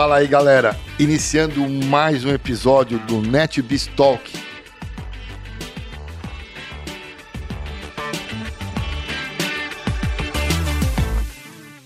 Fala aí, galera. Iniciando mais um episódio do NetBiz Talk.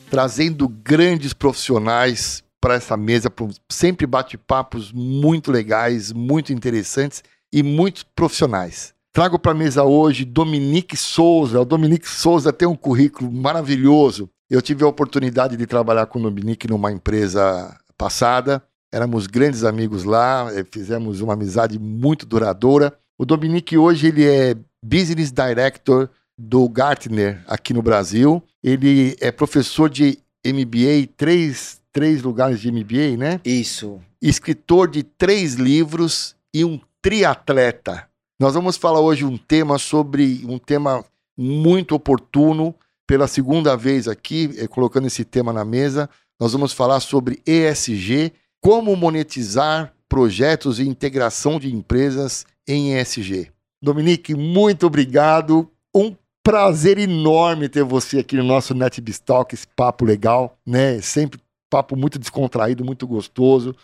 Trazendo grandes profissionais para essa mesa, sempre bate-papos muito legais, muito interessantes e muito profissionais. Trago para a mesa hoje Dominique Souza. O Dominique Souza tem um currículo maravilhoso. Eu tive a oportunidade de trabalhar com o Dominique numa empresa passada. Éramos grandes amigos lá, eh, fizemos uma amizade muito duradoura. O Dominique hoje ele é Business Director do Gartner aqui no Brasil. Ele é professor de MBA, três, três lugares de MBA, né? Isso. Escritor de três livros e um triatleta. Nós vamos falar hoje um tema sobre um tema muito oportuno pela segunda vez aqui, eh, colocando esse tema na mesa. Nós vamos falar sobre ESG, como monetizar projetos e integração de empresas em ESG. Dominique, muito obrigado. Um prazer enorme ter você aqui no nosso NetBistalk, esse papo legal, né? Sempre papo muito descontraído, muito gostoso.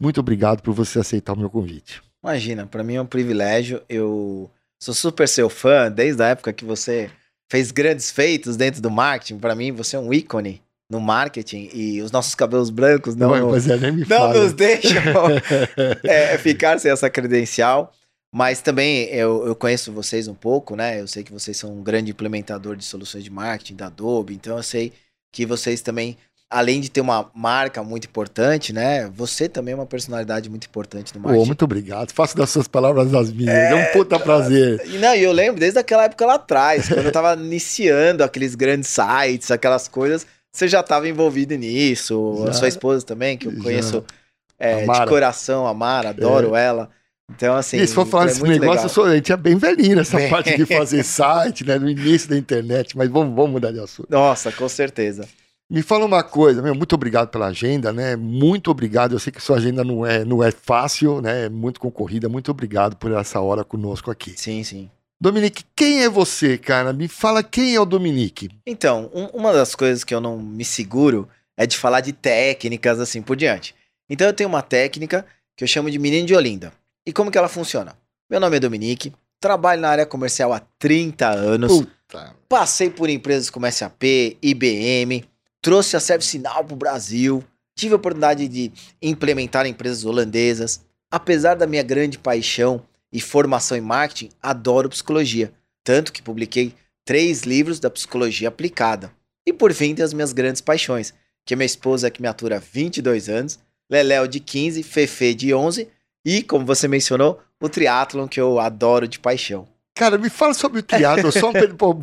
Muito obrigado por você aceitar o meu convite. Imagina, para mim é um privilégio. Eu sou super seu fã desde a época que você fez grandes feitos dentro do marketing. Para mim, você é um ícone no marketing e os nossos cabelos brancos não, não, é, nem me não nos deixam é, ficar sem essa credencial. Mas também eu, eu conheço vocês um pouco, né? Eu sei que vocês são um grande implementador de soluções de marketing da Adobe, então eu sei que vocês também, além de ter uma marca muito importante, né? Você também é uma personalidade muito importante no marketing. Oh, muito obrigado. Faço das suas palavras as minhas. É, é um puta prazer. E não, eu lembro desde aquela época lá atrás, quando eu tava iniciando aqueles grandes sites, aquelas coisas você já estava envolvido nisso, já, a sua esposa também, que eu conheço é, de coração, a Mara, adoro é. ela. Então, assim. E se for falar é desse negócio, legal. eu sou, a gente é bem velhinho nessa bem... parte de fazer site, né? No início da internet, mas vamos, vamos mudar de assunto. Nossa, com certeza. Me fala uma coisa, meu, muito obrigado pela agenda, né? Muito obrigado. Eu sei que sua agenda não é, não é fácil, né? É muito concorrida. Muito obrigado por essa hora conosco aqui. Sim, sim. Dominique, quem é você, cara? Me fala quem é o Dominique. Então, um, uma das coisas que eu não me seguro é de falar de técnicas assim por diante. Então eu tenho uma técnica que eu chamo de menino de Olinda. E como que ela funciona? Meu nome é Dominique, trabalho na área comercial há 30 anos. Puta. Passei por empresas como SAP, IBM, trouxe a ServiceNow para o Brasil, tive a oportunidade de implementar empresas holandesas. Apesar da minha grande paixão e formação em marketing, adoro psicologia. Tanto que publiquei três livros da psicologia aplicada. E por fim, tem as minhas grandes paixões, que é minha esposa que me atura há 22 anos, Leléo de 15, Fefe de 11 e, como você mencionou, o triatlon que eu adoro de paixão. Cara, me fala sobre o triatlon, só um pô,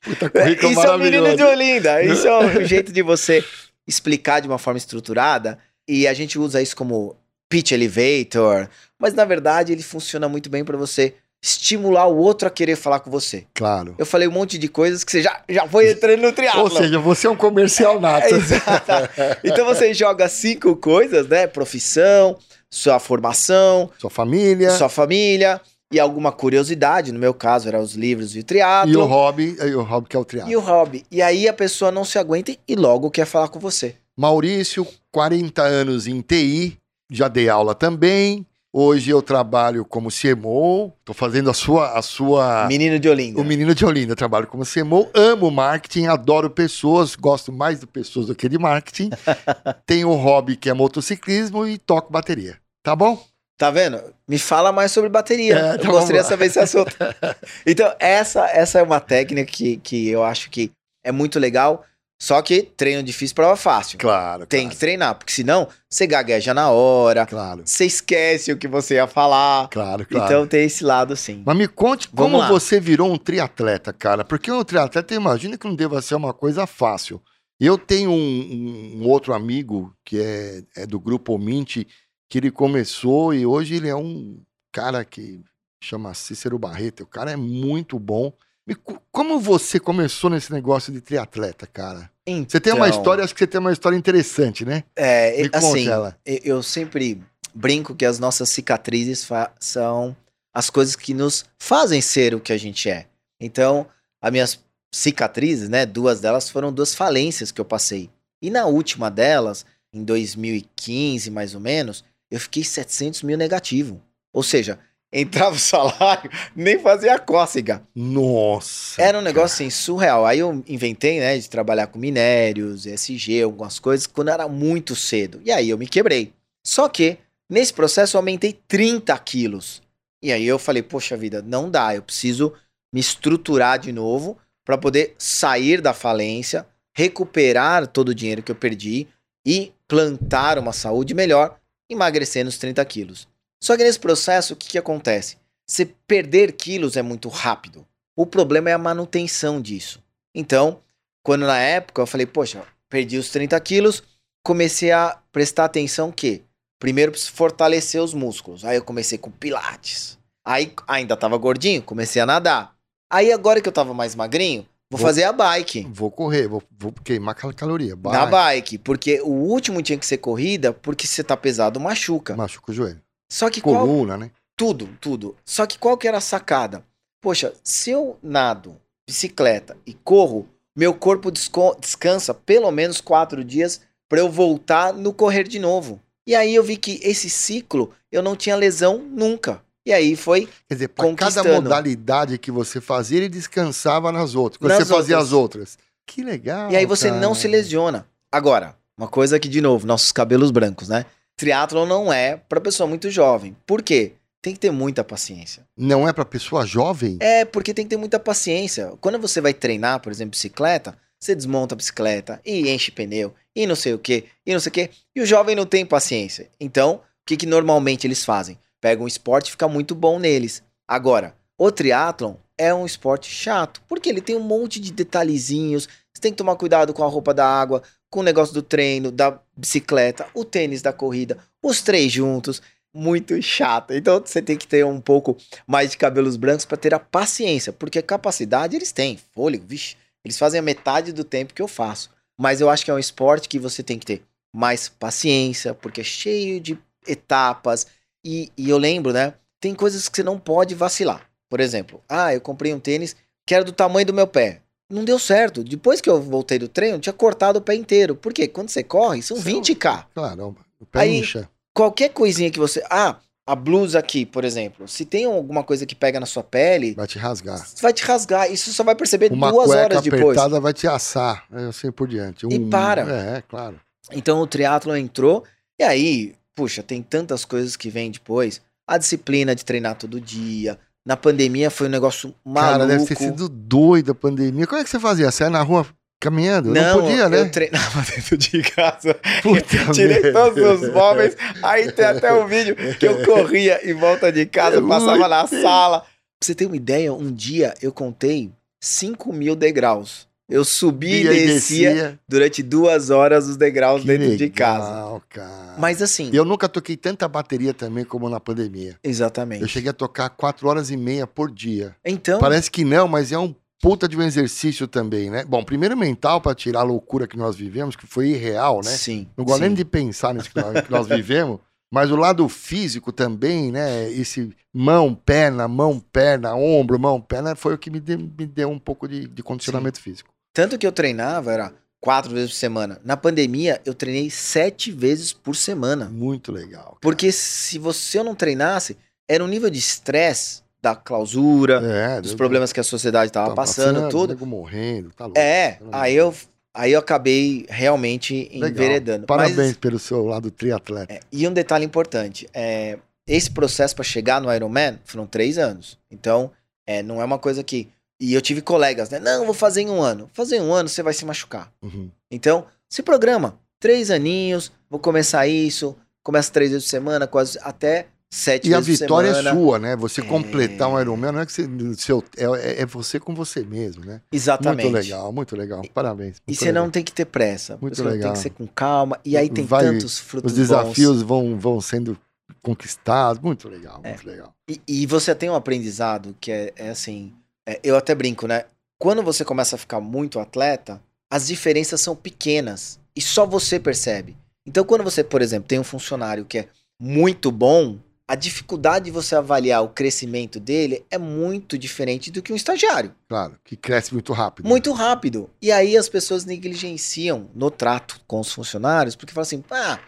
puta currículo Isso é o menino de Olinda, isso é um jeito de você explicar de uma forma estruturada e a gente usa isso como pitch elevator, mas na verdade ele funciona muito bem para você estimular o outro a querer falar com você. Claro. Eu falei um monte de coisas que você já, já foi entrando no triatlo. Ou seja, você é um comercial nato. É, exato. Então você joga cinco coisas, né? Profissão, sua formação, sua família, sua família e alguma curiosidade, no meu caso eram os livros e o triatlo. E o hobby, e o hobby que é o triatlo. E o hobby. E aí a pessoa não se aguenta e logo quer falar com você. Maurício, 40 anos em TI, já dei aula também. Hoje eu trabalho como CMO, estou fazendo a sua, a sua... Menino de Olinda. O Menino de Olinda, eu trabalho como CMO, amo marketing, adoro pessoas, gosto mais de pessoas do que de marketing. Tenho um hobby que é motociclismo e toco bateria. Tá bom? Tá vendo? Me fala mais sobre bateria. É, então eu gostaria de saber esse assunto. então, essa, essa é uma técnica que, que eu acho que é muito legal. Só que treino difícil, prova fácil. Claro. Tem claro. que treinar, porque senão você gagueja na hora. Claro. Você esquece o que você ia falar. Claro, claro. Então tem esse lado sim. Mas me conte Vamos como lá. você virou um triatleta, cara. Porque um triatleta, imagina que não deva ser uma coisa fácil. Eu tenho um, um outro amigo que é, é do grupo Omint, que ele começou e hoje ele é um cara que chama Cícero Barreto. O cara é muito bom. Como você começou nesse negócio de triatleta, cara? Então, você tem uma então história, acho que você tem uma história interessante, né? É, Me assim, ela. eu sempre brinco que as nossas cicatrizes são as coisas que nos fazem ser o que a gente é. Então, as minhas cicatrizes, né, duas delas foram duas falências que eu passei. E na última delas, em 2015, mais ou menos, eu fiquei 700 mil negativo. Ou seja, entrava o salário, nem fazia cócega. Nossa. Era um negócio assim, surreal. Aí eu inventei, né, de trabalhar com minérios, ESG, algumas coisas, quando era muito cedo. E aí eu me quebrei. Só que, nesse processo, eu aumentei 30 quilos. E aí eu falei, poxa vida, não dá, eu preciso me estruturar de novo para poder sair da falência, recuperar todo o dinheiro que eu perdi e plantar uma saúde melhor, emagrecendo os 30 quilos. Só que nesse processo, o que, que acontece? Você perder quilos é muito rápido. O problema é a manutenção disso. Então, quando na época eu falei, poxa, perdi os 30 quilos, comecei a prestar atenção que primeiro preciso fortalecer os músculos. Aí eu comecei com pilates. Aí ainda tava gordinho, comecei a nadar. Aí agora que eu tava mais magrinho, vou, Vou- fazer a bike. Vou correr, vou, vou queimar cal- caloria. Na Vai, bike, porque o último tinha que ser corrida, porque se você tá pesado, machuca. Machuca o joelho. Só que qual, Coluna, né? Tudo, tudo. Só que qual que era a sacada? Poxa, se eu nado, bicicleta e corro, meu corpo descansa pelo menos quatro dias para eu voltar no correr de novo. E aí eu vi que esse ciclo eu não tinha lesão nunca. E aí foi Quer dizer, para cada modalidade que você fazia, ele descansava nas outras. Quando Nas você fazia outras. as outras. Que legal. E aí você não cara. se lesiona. Agora, uma coisa que, de novo, nossos cabelos brancos, né? Triatlon não é pra pessoa muito jovem. Por quê? Tem que ter muita paciência. Não é para pessoa jovem? É, porque tem que ter muita paciência. Quando você vai treinar, por exemplo, bicicleta, você desmonta a bicicleta e enche pneu e não sei o que, e não sei o que. E o jovem não tem paciência. Então, o que, que normalmente eles fazem? Pegam um esporte e fica muito bom neles. Agora, o triatlon é um esporte chato, porque ele tem um monte de detalhezinhos. Você tem que tomar cuidado com a roupa da água, com o negócio do treino, da bicicleta, o tênis da corrida, os três juntos. Muito chato. Então você tem que ter um pouco mais de cabelos brancos para ter a paciência, porque capacidade eles têm, fôlego, vixe, eles fazem a metade do tempo que eu faço. Mas eu acho que é um esporte que você tem que ter mais paciência, porque é cheio de etapas. E, e eu lembro, né? Tem coisas que você não pode vacilar. Por exemplo, ah, eu comprei um tênis que era do tamanho do meu pé. Não deu certo. Depois que eu voltei do treino, eu tinha cortado o pé inteiro. Por quê? Quando você corre, são São- 20k. Claro, o pé Aí- incha. Qualquer coisinha que você. Ah, a blusa aqui, por exemplo. Se tem alguma coisa que pega na sua pele, Vai te rasgar. vai te rasgar. Isso só vai perceber Uma duas cueca horas depois. apertada vai te assar. É assim por diante. E para. É, claro. Então o triatlo entrou. E aí, puxa, tem tantas coisas que vêm depois. A disciplina de treinar todo dia. Na pandemia foi um negócio maluco. Cara, deve ter sido doido a pandemia. Como é que você fazia? Você ia na rua caminhando? Não, Não, podia, né? eu treinava dentro de casa. Puta Tirei merda. todos os móveis. Aí tem até um vídeo que eu corria em volta de casa, passava na sala. Pra você ter uma ideia, um dia eu contei 5 mil degraus. Eu subi e Ia e descia durante duas horas os degraus Que dentro de casa. legal, cara. Mas assim, eu nunca toquei tanta bateria também como na pandemia. exatamente. Eu cheguei a tocar quatro horas e meia por dia. Então, Parece que não, mas é um puta de um exercício também, né? Bom, primeiro mental pra tirar a loucura que nós vivemos, que foi irreal, né? sim. Não gosto sim. nem de pensar nisso que nós, que nós vivemos. Mas o lado físico também, né? Esse mão, perna, mão, perna, ombro, mão, perna, foi o que me deu, me deu um pouco de, de condicionamento físico. Tanto que eu treinava era quatro vezes por semana. Na pandemia, eu treinei sete vezes por semana. Muito legal. cara. Porque se você não treinasse, era um nível de estresse da clausura, é, dos problemas que a sociedade estava tá passando, tudo. nego morrendo, tá louco. É, aí eu, aí eu acabei realmente Legal. enveredando. Parabéns Mas, pelo seu lado triatleta. é, e um detalhe importante, é, esse processo para chegar no Ironman foram três anos. Então, é, não é uma coisa que... E eu tive colegas, né? Não, vou fazer em um ano. Fazer em um ano, você vai se machucar. Uhum. Então, se programa. Três aninhos, vou começar isso. Começa três vezes por semana, quase até sete E a vezes vitória por semana. é sua, né? Você É. completar um Ironman não é que você, seu, é, é você com você mesmo, né? Exatamente. Muito legal, muito legal. Parabéns. E muito você legal. não tem que ter pressa. Muito você não tem legal. que ser com calma. E aí tem Vai- tantos frutos Os desafios vão, vão sendo conquistados. Muito legal, É. muito legal. bons. E, e você tem um aprendizado que é, é assim... é, eu até brinco, né? Quando você começa a ficar muito atleta, as diferenças são pequenas. E só você percebe. Então, quando você, por exemplo, tem um funcionário que é muito bom, a dificuldade de você avaliar o crescimento dele é muito diferente do que um estagiário. Claro, que cresce muito rápido. Muito rápido. E aí as pessoas negligenciam no trato com os funcionários, porque falam assim: ah,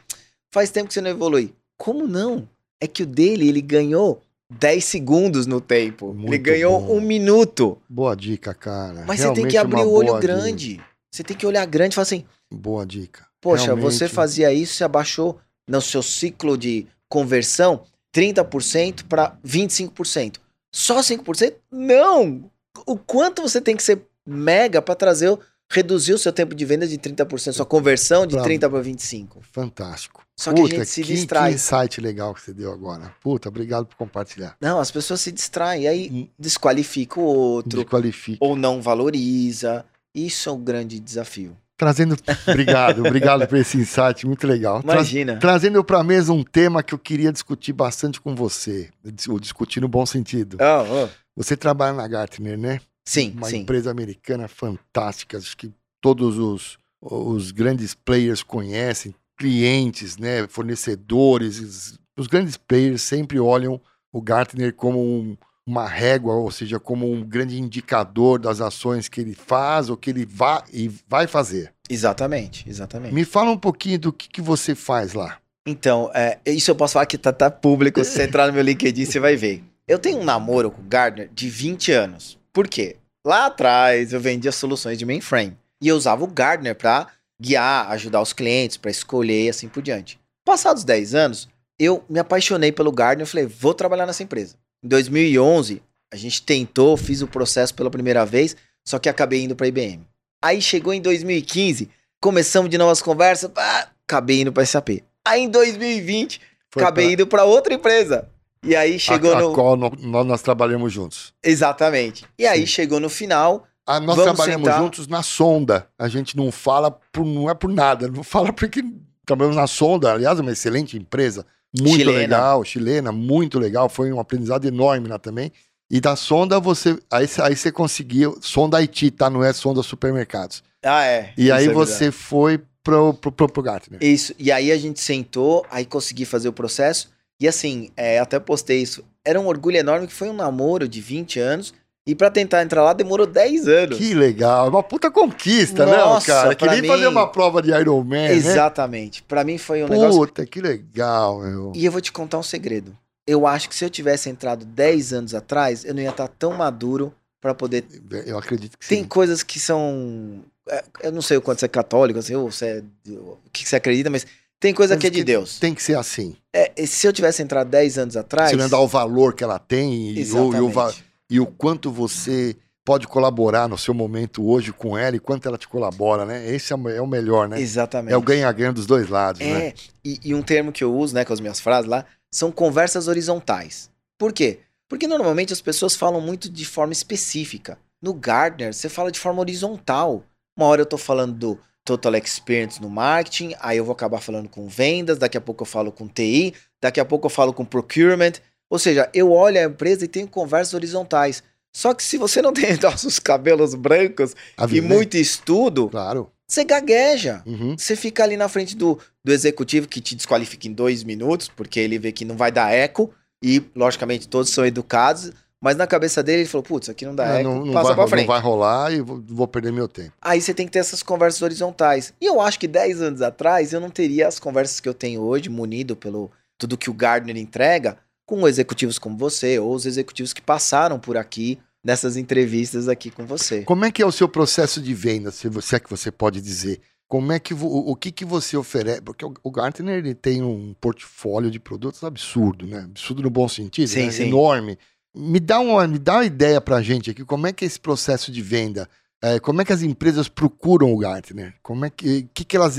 faz tempo que você não evolui. Como não? É que o dele, ele ganhou 10 segundos no tempo. Muito ele ganhou bom. um minuto. Boa dica, cara. Mas você tem Realmente que abrir o olho grande. Você tem que olhar grande e falar assim: Dica. Boa dica. Poxa, Realmente, você fazia isso, você abaixou no seu ciclo de conversão 30% para 25%. Só 5%? Não! O quanto você tem que ser mega para trazer, reduzir o seu tempo de venda de 30%, sua conversão de Pra- 30 para 25%. Fantástico. Só que Puta, a gente se que, distrai. Que insight legal que você deu agora. Puta, obrigado por compartilhar. Não, as pessoas se distraem, e aí desqualifica o outro, Desqualifica. ou não valoriza. Isso é um grande desafio. Trazendo. Obrigado, obrigado por esse insight, muito legal. Tra- Imagina. Trazendo para a mesa um tema que eu queria discutir bastante com você. O discutir no bom sentido. Oh, oh. Você trabalha na Gartner, né? Sim, Uma sim. empresa americana fantástica. Acho que todos os, os grandes players conhecem, clientes, né? Fornecedores. Os, grandes players sempre olham o Gartner como um- uma régua, ou seja, como um grande indicador das ações que ele faz ou que ele vai, e vai fazer. Exatamente, exatamente. Me fala um pouquinho do que, que você faz lá. Então, é, isso eu posso falar que tá, tá público. Se você entrar no meu LinkedIn, você vai ver. Eu tenho um namoro com o Gardner de 20 anos. Por quê? Lá atrás eu vendia soluções de mainframe. E eu usava o Gardner para guiar, ajudar os clientes, para escolher e assim por diante. Passados 10 anos, eu me apaixonei pelo Gardner e falei, vou trabalhar nessa empresa. Em 2011, a gente tentou, fiz o processo pela primeira vez, só que acabei indo para IBM. Aí chegou em 2015, começamos de novas conversas, pá, acabei indo para SAP. Aí em 2020, Foi acabei pra- indo para outra empresa. E aí chegou a, a no. qual nó- nós, nós trabalhamos juntos. Exatamente. E aí Sim. chegou no final. Ah, nós Vamos trabalhamos sentar. juntos na sonda. A gente não fala por, não é por nada, não fala porque trabalhamos na sonda. Aliás, é uma excelente empresa, muito Chilena. legal, chilena, muito legal. Foi um aprendizado enorme lá também. E da sonda você, aí, aí você conseguiu, sonda Haiti, tá? Não é sonda supermercados. Ah, é. E Isso aí é você foi pro, pro, pro, pro Gartner. Isso. E aí a gente sentou, aí consegui fazer o processo. E assim, é, até postei isso. Era um orgulho enorme que foi um namoro de 20 anos. E pra tentar entrar lá demorou 10 anos. Que legal, uma puta conquista, Nossa, não, cara? Que pra nem mim- fazer uma prova de Iron Man, né? Exatamente. Pra mim foi um negócio. Puta, que legal, meu. E eu vou te contar um segredo. Eu acho que se eu tivesse entrado 10 anos atrás, eu não ia estar tão maduro pra poder. Eu acredito que Tem sim. coisas que são. é, Eu não sei o quanto você é católico, assim, ou você é, o que você acredita, mas tem coisa Mas que é de Deus. Tem que ser assim. É, se eu tivesse entrado 10 anos atrás. Se não dá o valor que ela tem e, o, e o va- Exatamente. E o quanto você pode colaborar no seu momento hoje com ela e quanto ela te colabora, né? Esse é o, é o melhor, né? Exatamente. É o ganha-ganha dos dois lados, né? É, e, e um termo que eu uso, né, com as minhas frases lá, são conversas horizontais. Por quê? Porque normalmente as pessoas falam muito de forma específica. No Gardner, você fala de forma horizontal. Uma hora eu tô falando do Total Experience no marketing, aí eu vou acabar falando com vendas, daqui a pouco eu falo com TI, daqui a pouco eu falo com procurement. Ou seja, eu olho a empresa e tenho conversas horizontais. Só que se você não tem nossos cabelos brancos e vida, muito estudo, Claro. você gagueja. Uhum. Você fica ali na frente do, do executivo que te desqualifica em dois minutos, porque ele vê que não vai dar eco, e logicamente todos são educados, mas na cabeça dele ele falou: putz, aqui não dá É, eco, não, não passa vai, pra não frente. vai rolar e vou, vou perder meu tempo. Aí você tem que ter essas conversas horizontais. E eu acho que 10 anos atrás eu não teria as conversas que eu tenho hoje, munido pelo tudo que o Gardner entrega, com executivos como você, ou os executivos que passaram por aqui nessas entrevistas aqui com você. Como é que é o seu processo de venda, se você é que você pode dizer? Como é que o, o que que você oferece? Porque o, o Gartner ele tem um portfólio de produtos absurdo, né? Absurdo no bom sentido, Sim, né? sim. enorme. Me dá uma me dá uma ideia pra gente aqui, como é que é esse processo de venda? É, como é que as empresas procuram o Gartner? Como é que que, que elas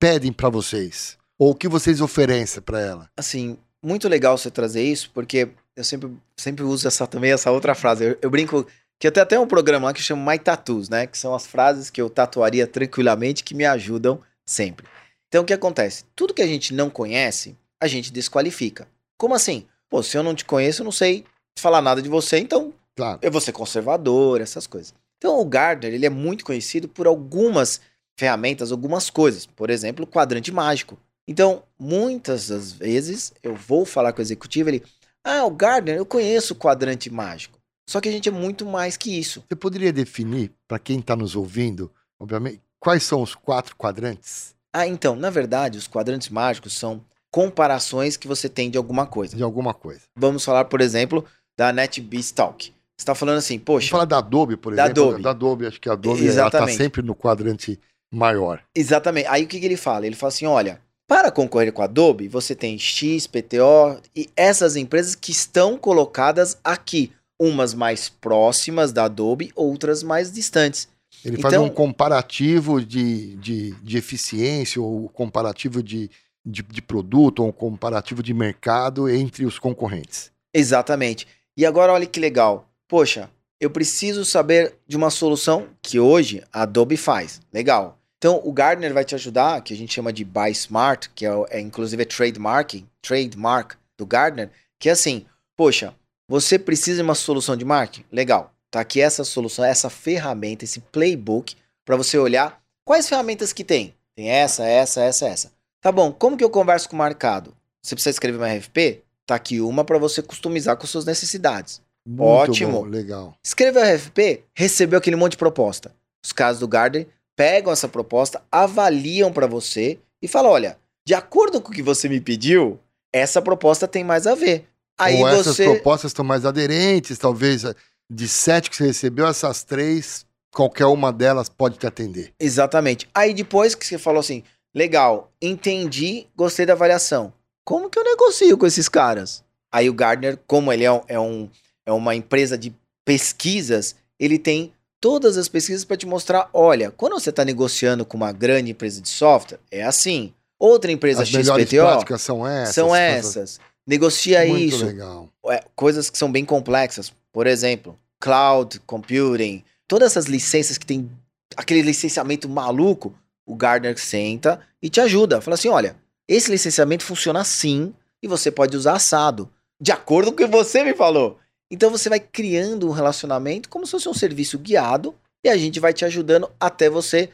pedem pra vocês? Ou o que vocês oferecem pra ela? assim, muito legal você trazer isso, porque eu sempre, sempre uso essa também essa outra frase. Eu, eu brinco que eu tenho até um programa lá que chama My Tattoos, né? Que são as frases que eu tatuaria tranquilamente que me ajudam sempre. Então o que acontece? Tudo que a gente não conhece, a gente desqualifica. Como assim? Pô, se eu não te conheço, eu não sei falar nada de você, então Claro. eu vou ser conservador, essas coisas. Então o Gardner, ele é muito conhecido por algumas ferramentas, algumas coisas. Por exemplo, o quadrante mágico. Então, muitas das vezes, eu vou falar com o executivo, ele, ah, o Gardner, eu conheço o quadrante mágico. Só que a gente é muito mais que isso. Você poderia definir, para quem está nos ouvindo, obviamente, quais são os quatro quadrantes? Ah, então, na verdade, os quadrantes mágicos são comparações que você tem de alguma coisa. De alguma coisa. Vamos falar, por exemplo, da NetBeanstalk. Você está falando assim, Vamos poxa, falar da Adobe, por Da exemplo. Adobe. Da Adobe, acho que a Adobe está sempre no quadrante maior. exatamente. Aí o que, que ele fala? Ele fala assim, olha, para concorrer com a Adobe, você tem X, PTO e essas empresas que estão colocadas aqui. Umas mais próximas da Adobe, outras mais distantes. Ele faz Então- um comparativo de, de, de eficiência, ou comparativo de, de, de produto, ou um comparativo de mercado entre os concorrentes. Exatamente. E agora olha que legal. Poxa, eu preciso saber de uma solução que hoje a Adobe faz. Legal. Então o Gardner vai te ajudar, que a gente chama de Buy Smart, que é, é inclusive é trademarking, trademark do Gardner, que é assim, poxa, você precisa de uma solução de marketing? Legal. Tá aqui essa solução, essa ferramenta, esse playbook para você olhar quais ferramentas que tem. Tem essa, essa, essa, essa. Tá bom, como que eu converso com o mercado? Você precisa escrever uma RFP? Tá aqui uma para você customizar com suas necessidades. Muito Ótimo. bom, legal. Escreveu a RFP, recebeu aquele monte de proposta. Os caras do Garden pegam essa proposta, avaliam para você e falam: olha, de acordo com o que você me pediu, essa proposta tem mais a ver. Aí ou essas você. propostas estão mais aderentes, talvez de sete que você recebeu, essas três, qualquer uma delas pode te atender. Exatamente. Aí depois que você falou assim: legal, entendi, gostei da avaliação. Como que eu negocio com esses caras? Aí o Gardner, como ele é, um, é, um- é uma empresa de pesquisas, ele tem todas as pesquisas para te mostrar: olha, quando você está negociando com uma grande empresa de software, é assim. Outra empresa As XPTO são essas. são essas- essas. Negocia Muito isso legal. é, coisas que são bem complexas. Por exemplo, cloud computing, todas essas licenças que tem aquele licenciamento maluco, o Gardner senta e te ajuda. Fala assim: olha, esse licenciamento funciona assim e você pode usar assado, de acordo com o que você me falou. Então você vai criando um relacionamento como se fosse um serviço guiado e a gente vai te ajudando até você.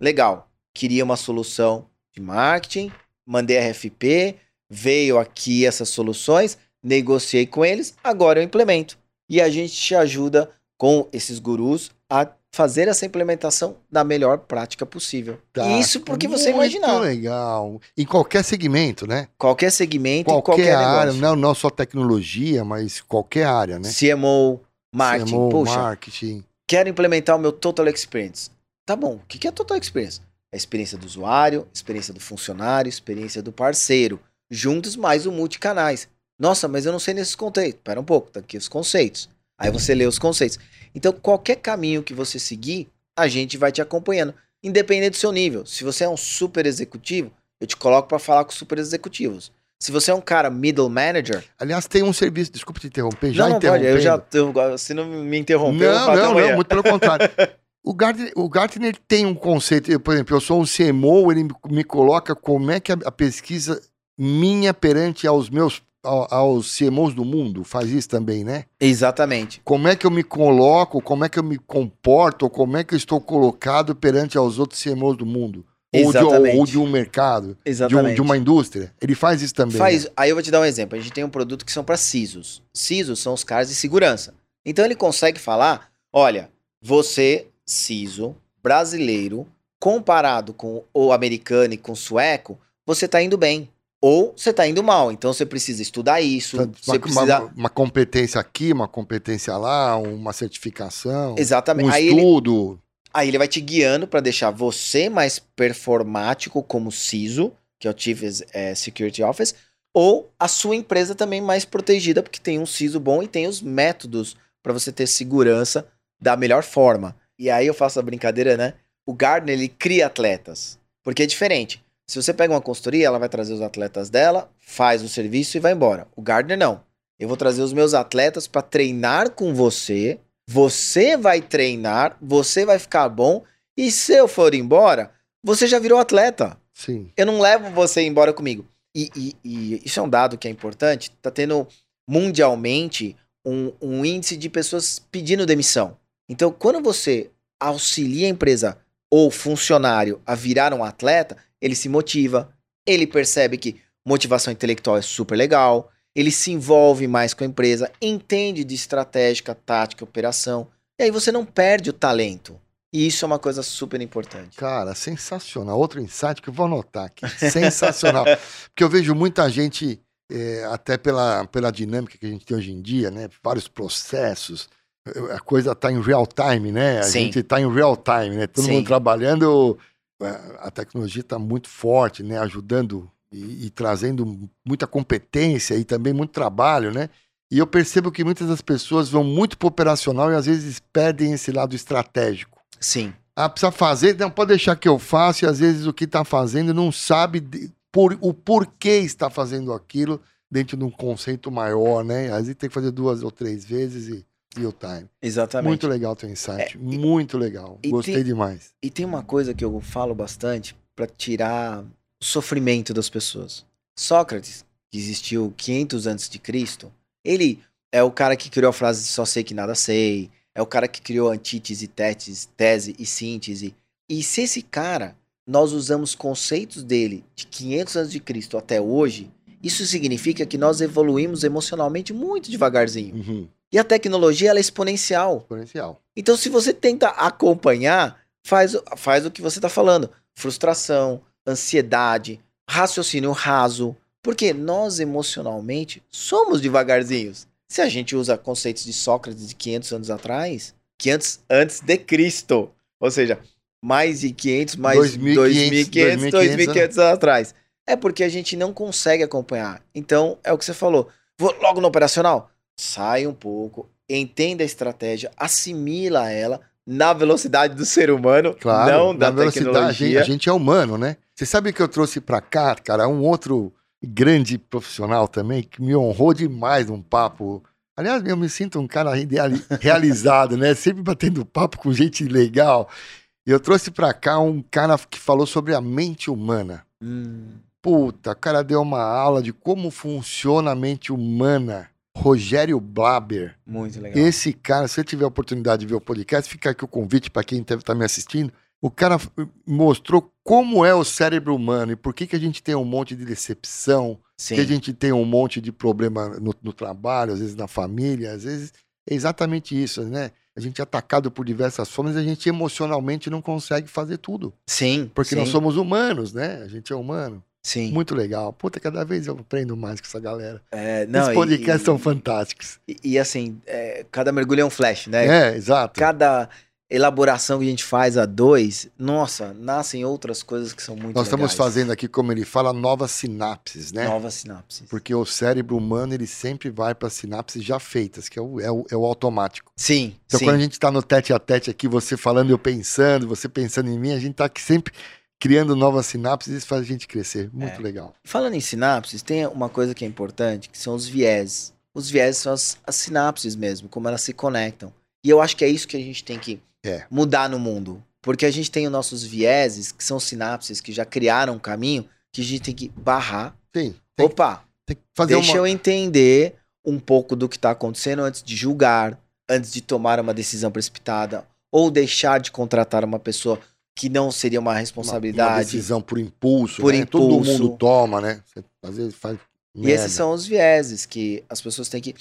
Legal, queria uma solução de marketing, mandei RFP, veio aqui essas soluções, negociei com eles, agora eu implemento. E a gente te ajuda com esses gurus a fazer essa implementação da melhor prática possível. Tá. Isso porque você Muito imaginar. legal. Em qualquer segmento, né? Qualquer segmento, Qualquer, em qualquer área, negócio. não, não só tecnologia, mas qualquer área, né? CMO, marketing. CMO, Poxa, marketing. quero implementar o meu Total Experience. Tá bom, o que que é Total Experience? É a experiência do usuário, experiência do funcionário, experiência do parceiro. Juntos mais o multicanais. Nossa, mas eu não sei nesses conceitos. Espera um pouco, tá aqui os conceitos. Aí você lê os conceitos. Então, qualquer caminho que você seguir, a gente vai te acompanhando. Independente do seu nível. Se você é um super executivo, eu te coloco para falar com super executivos. Se você é um cara middle manager, Aliás, tem um serviço, desculpa te interromper, já não, não pode. Eu já, eu, se não me interromper, Não, não, não, muito pelo contrário. O Gartner, o Gartner tem um conceito, eu, por exemplo, eu sou um CMO, ele me, me coloca como é que a, a pesquisa minha perante aos meus aos CMOs do mundo faz isso também, né? Exatamente. Como é que eu me coloco, como é que eu me comporto, como é que eu estou colocado perante aos outros CMOs do mundo? Ou de, ou de um mercado, de, um- Exatamente. de uma indústria. Ele faz isso também. Faz, né? aí eu vou te dar um exemplo. A gente tem um produto que são para CISOs. CISOs são os caras de segurança. Então ele consegue falar: olha, você, CISO, brasileiro, comparado com o americano e com o sueco, você tá indo bem. Ou você tá indo mal. Então você precisa estudar isso. Uma, Você precisa. uma- uma competência aqui, uma competência lá, uma certificação, Exatamente. um aí, ele, estudo. aí ele vai te guiando para deixar você mais performático como CISO, que é o Chief eh, Security Office, ou a sua empresa também mais protegida, porque tem um CISO bom e tem os métodos para você ter segurança da melhor forma. E aí eu faço a brincadeira, né? O Gardner, ele cria atletas, porque é diferente. Se você pega uma consultoria, ela vai trazer os atletas dela, faz o serviço e vai embora. O Gardner não. Eu vou trazer os meus atletas para treinar com você, você vai treinar, você vai ficar bom, e se eu for embora, você já virou atleta. Sim. Eu não levo você embora comigo. E, e- e isso é um dado que é importante. Tá tendo mundialmente um, um índice de pessoas pedindo demissão. Então, quando você auxilia a empresa ou funcionário a virar um atleta, ele se motiva, ele percebe que motivação intelectual é super legal, ele se envolve mais com a empresa, entende de estratégica, tática, operação, e aí você não perde o talento. E isso é uma coisa super importante. Cara, sensacional. Outro insight que eu vou anotar aqui. Sensacional. Porque eu vejo muita gente, é, até pela, pela dinâmica que a gente tem hoje em dia, né? Vários processos. A coisa está em real time, né? A Sim. gente está em real time, né? Todo Sim. mundo trabalhando. é, A tecnologia está muito forte, né? Ajudando e, e trazendo muita competência e também muito trabalho, né? E eu percebo que muitas das pessoas vão muito pro operacional e às vezes perdem esse lado estratégico. Sim, Ah, precisa fazer, não pode deixar que eu faça, e às vezes o que está fazendo não sabe de- por, o porquê está fazendo aquilo dentro de um conceito maior, né? Às vezes tem que fazer duas ou três vezes e real time. exatamente. Muito legal teu insight, É, e- muito legal. Gostei tem- demais. E tem uma coisa que eu falo bastante pra tirar o sofrimento das pessoas. Sócrates, que existiu 500 antes de Cristo, ele é o cara que criou a frase só sei que nada sei, é o cara que criou antítese, tese, tese e síntese. E se esse cara, nós usamos conceitos dele de 500 anos de Cristo até hoje, isso significa que nós evoluímos emocionalmente muito devagarzinho. Uhum. E a tecnologia ela é exponencial. Exponencial. Então, se você tenta acompanhar, faz, o- faz o que você está falando: frustração, ansiedade, raciocínio raso. Porque nós emocionalmente somos devagarzinhos. Se a gente usa conceitos de Sócrates de 500 anos atrás, 500 antes de Cristo, ou seja, mais de 500, mais 2500, 2.500, 2.500 anos atrás. É porque a gente não consegue acompanhar. Então, é o que você falou. Vou logo no operacional? Sai um pouco, entenda a estratégia, assimila ela na velocidade do ser humano, Claro, não da na velocidade, a gente, tecnologia. a gente é humano, né? Você sabe que eu trouxe pra cá, cara, um outro grande profissional também que me honrou demais num papo. Aliás, eu me sinto um cara realizado, né? Sempre batendo papo com gente legal. E eu trouxe pra cá um cara que falou sobre a mente humana. Hum, Puta, o cara deu uma aula de como funciona a mente humana. Rogério Blaber. muito legal. Esse cara, se você tiver a oportunidade de ver o podcast, fica aqui o convite para quem está me assistindo. O cara mostrou como é o cérebro humano e por que, que a gente tem um monte de decepção, Sim, que a gente tem um monte de problema no, no trabalho, às vezes na família, às vezes é exatamente isso, né? A gente é atacado por diversas formas e a gente emocionalmente não consegue fazer tudo. sim, Porque sim, nós somos humanos, né? A gente é humano. Sim. Muito legal. Puta, cada vez eu aprendo mais com essa galera. É, não, Os e- podcasts e, são fantásticos. E, e assim, é, cada mergulho é um flash, né? É, exato. Cada elaboração que a gente faz a dois, nossa, nascem outras coisas que são muito Nós estamos legais. fazendo aqui, como ele fala, novas sinapses, né? novas sinapses. Porque o cérebro humano, ele sempre vai para sinapses já feitas, que é o, é o, é o automático. Sim, Então, sim. quando a gente está no tete a tete aqui, você falando, eu pensando, você pensando em mim, a gente está aqui sempre criando novas sinapses isso faz a gente crescer. Muito É. legal. Falando em sinapses, tem uma coisa que é importante, que são os viés. Os viés são as, as sinapses mesmo, como elas se conectam. E eu acho que é isso que a gente tem que É. mudar no mundo. Porque a gente tem os nossos vieses, que são sinapses que já criaram um caminho, que a gente tem que barrar. Sim. Tem, Opa, tem que fazer deixa uma. eu entender um pouco do que está acontecendo antes de julgar, antes de tomar uma decisão precipitada, ou deixar de contratar uma pessoa que não seria uma Uma, uma responsabilidade. decisão por impulso, Por né? Todo impulso. mundo toma, né? Você, às vezes faz. E merda. esses são os vieses que as pessoas têm que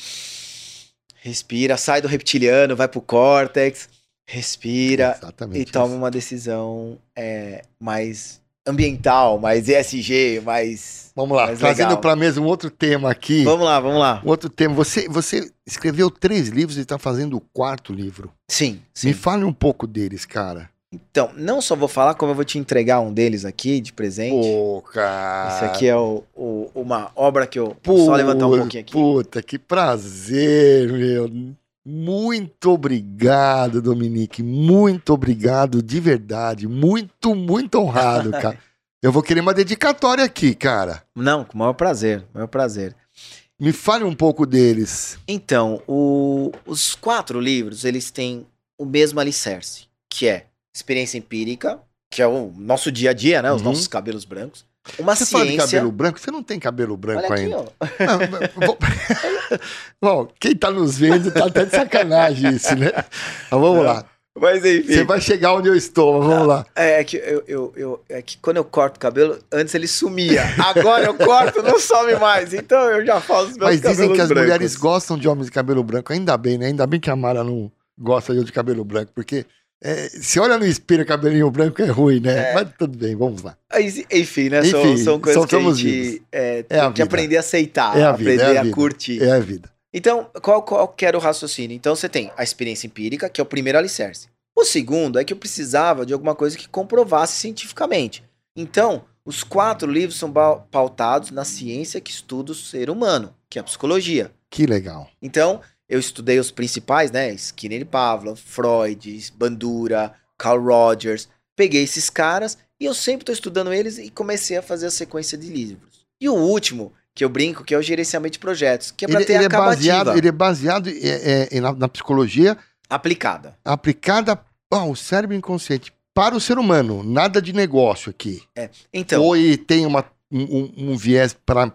respira, sai do reptiliano, vai pro córtex, respira Exatamente. e toma isso. uma decisão é, mais ambiental, mais ESG, mais. Vamos lá, mais trazendo para mesa um outro tema aqui. Vamos lá, vamos lá. Um outro tema. Você, você escreveu três livros e está fazendo o quarto livro. Sim, sim. Me fale um pouco deles, cara. Então, não só vou falar, como eu vou te entregar um deles aqui de presente. Pô, cara. Esse aqui é o, o- uma obra que eu. Só levantar um pouquinho aqui. Puta, que prazer, meu. Muito obrigado, Dominique. Muito obrigado, de verdade. Muito, muito honrado, cara. Eu vou querer uma dedicatória aqui, cara. Não, com o maior prazer, maior prazer. Me fale um pouco deles. Então, o- os quatro livros, eles têm o mesmo alicerce, que é experiência empírica, que é o nosso dia a dia, né? Os Uhum. nossos cabelos brancos. Uma Você fala de ciência... cabelo branco? Você não tem cabelo branco Olha aqui, ainda. ó. Não, vou- Bom, quem tá nos vendo tá até de sacanagem isso, né? Mas vamos Não. lá. Mas enfim. Você vai chegar onde eu estou, mas vamos lá. É, é que eu, eu, eu- é que quando eu corto o cabelo, antes ele sumia. Agora eu corto, não some mais. Então eu já faço os meus Mas dizem que as brancos. mulheres gostam de homens de cabelo branco. Ainda bem, né? Ainda bem que a Mara não gosta de eu de cabelo branco, porque é, se olha no espelho cabelinho branco é ruim, né? É. Mas tudo bem, vamos lá. Enfim, né? são, Enfim, são coisas só que a gente é, É tem a que aprender a aceitar, É a vida, aprender é a a curtir. É a vida. Então, qual, qual que era o raciocínio? Então, você tem a experiência empírica, que é o primeiro alicerce. O segundo é que eu precisava de alguma coisa que comprovasse cientificamente. Então, os quatro livros são pautados na ciência que estuda o ser humano, que é a psicologia. Que legal. Então, eu estudei os principais, né? Skinner e Pavlov, Freud, Bandura, Carl Rogers. Peguei esses caras e eu sempre estou estudando eles e comecei a fazer a sequência de livros. E o último, que eu brinco, que é o gerenciamento de projetos, que é para ter ele é acabativa baseado, ele é baseado é, é, na, na psicologia aplicada. aplicada ao cérebro inconsciente para o ser humano. Nada de negócio aqui. Então, Ou ele tem uma, um, um- um viés para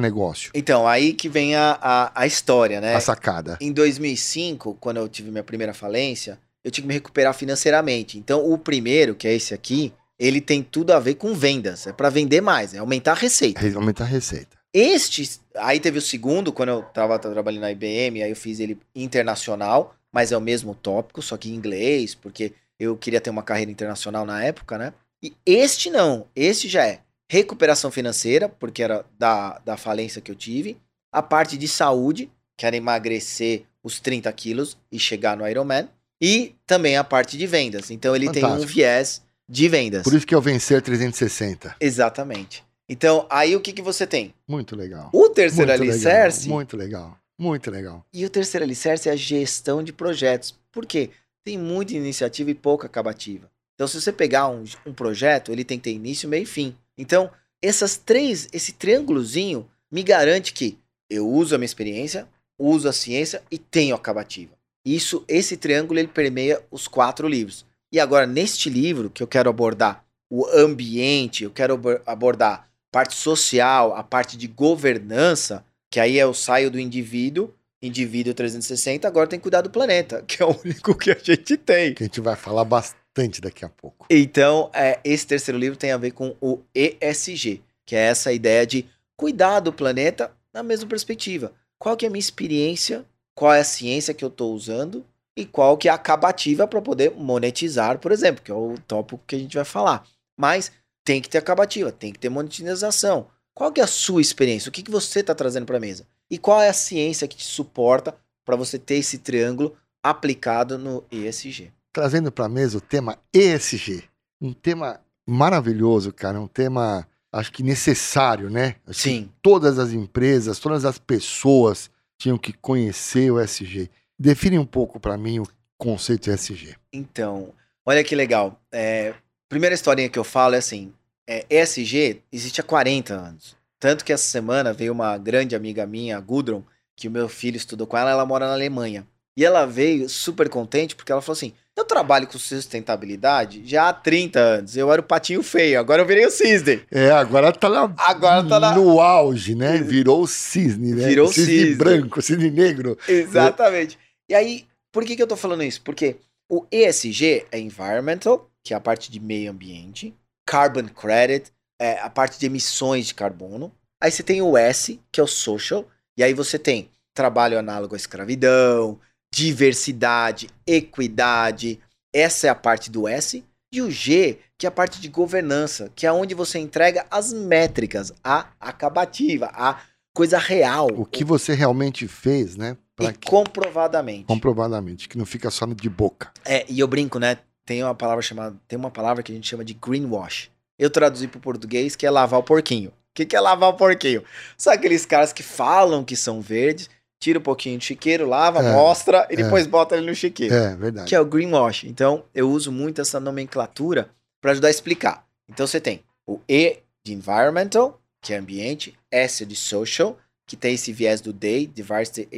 negócio. então, aí que vem a, a, a história, né? A sacada. Em 2005, quando eu tive minha primeira falência, eu tinha que me recuperar financeiramente. Então, o primeiro, que é esse aqui, ele tem tudo a ver com vendas. É para vender mais, é aumentar a receita. Re- Aumentar a receita. Este, aí teve o segundo, quando eu tava trabalhando na IBM, aí eu fiz ele internacional, mas é o mesmo tópico, só que em inglês, porque eu queria ter uma carreira internacional na época, né? E este não, este já é recuperação financeira, porque era da, da falência que eu tive, a parte de saúde, que era emagrecer os 30 quilos e chegar no Ironman, e também a parte de vendas. Então ele tem um Fantástico. viés de vendas. Por isso que é o Vencer 360. Exatamente. Então, aí o que, que você tem? Muito legal. O terceiro muito alicerce. Legal, muito legal. Muito legal. E o terceiro alicerce é a gestão de projetos. Por quê? Tem muita iniciativa e pouca acabativa. Então, se você pegar um, um projeto, ele tem que ter início, meio e fim. Então, essas três, esse triângulozinho me garante que eu uso a minha experiência, uso a ciência e tenho acabativa. Isso, esse triângulo, ele permeia os quatro livros. E agora, neste livro, que eu quero abordar o ambiente, eu quero abor- abordar parte social, a parte de governança, que aí eu saio do indivíduo, indivíduo 360, agora tem que cuidar do planeta, que é o único que a gente tem. Que a gente vai falar bastante daqui a pouco. Então, é, esse terceiro livro tem a ver com o ESG, que é essa ideia de cuidar do planeta na mesma perspectiva. Qual que é a minha experiência, qual é a ciência que eu estou usando e qual que é a acabativa para poder monetizar, por exemplo, que é o tópico que a gente vai falar. Mas tem que ter acabativa, tem que ter monetização. Qual que é a sua experiência? O que, que você está trazendo para a mesa? E qual é a ciência que te suporta para você ter esse triângulo aplicado no ESG? Trazendo para a mesa o tema ESG. Um tema maravilhoso, cara. Um tema, acho que necessário, né? Acho Sim. todas as empresas, todas as pessoas tinham que conhecer o ESG. Define um pouco para mim o conceito ESG. Então, olha que legal. É, primeira historinha que eu falo é assim: é, ESG existe há 40 anos. Tanto que essa semana veio uma grande amiga minha, a Gudrun, que o meu filho estudou com ela, ela mora na Alemanha. E ela veio super contente porque ela falou assim: Eu trabalho com sustentabilidade já há 30 anos. Eu era o patinho feio, agora eu virei o cisne. É, agora tá lá Agora tá na- no auge, né? Virou o cisne, né? Virou o cisne, cisne. branco, cisne negro. Exatamente. E aí, por que, que eu tô falando isso? Porque o ESG é environmental, que é a parte de meio ambiente, carbon credit, é a parte de emissões de carbono. Aí você tem o S, que é o social, e aí você tem trabalho análogo à escravidão, diversidade, equidade. Essa é a parte do S. E o G, que é a parte de governança, que é onde você entrega as métricas, a acabativa, a coisa real. O que você realmente fez, né? Pra e que- comprovadamente. comprovadamente, que não fica só de boca. É, e eu brinco, né? Tem uma palavra chamada, tem uma palavra que a gente chama de greenwash. Eu traduzi para o português que é lavar o porquinho. O que, que é lavar o porquinho? São aqueles caras que falam que são verdes, tira um pouquinho de chiqueiro, lava, É, mostra e é. depois bota ele no chiqueiro. É, verdade. Que é o greenwash. Então, eu uso muito essa nomenclatura para ajudar a explicar. Então, você tem o E de environmental, que é ambiente, S de social, que tem esse viés do D, diversity,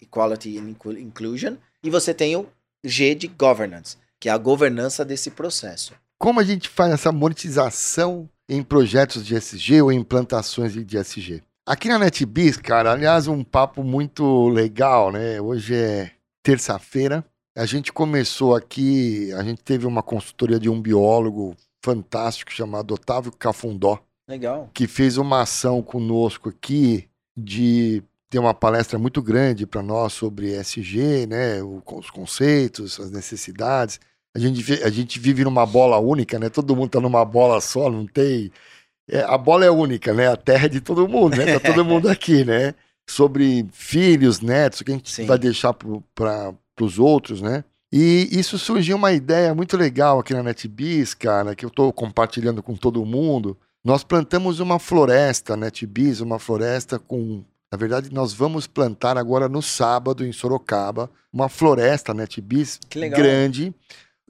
equality and inclu- inclusion, e você tem o G de governance, que é a governança desse processo. Como a gente faz essa monetização em projetos de SG ou em implantações de SG? Aqui na NetBiz, cara, aliás, um papo muito legal, né? Hoje é terça-feira. A gente começou aqui, a gente teve uma consultoria de um biólogo fantástico chamado Otávio Cafundó, Legal. que fez uma ação conosco aqui de ter uma palestra muito grande para nós sobre SG, né, os conceitos, as necessidades. A gente, a gente vive numa bola única, né? Todo mundo tá numa bola só, não tem. É, a bola é única, né? A terra é de todo mundo, né? Tá todo mundo aqui, né? Sobre filhos, netos, o que a gente Sim. vai deixar para os outros, né? E isso surgiu uma ideia muito legal aqui na NetBees, cara, que eu estou compartilhando com todo mundo. Nós plantamos uma floresta, NetBees, uma floresta com. Na verdade, nós vamos plantar agora no sábado, em Sorocaba, uma floresta legal. grande.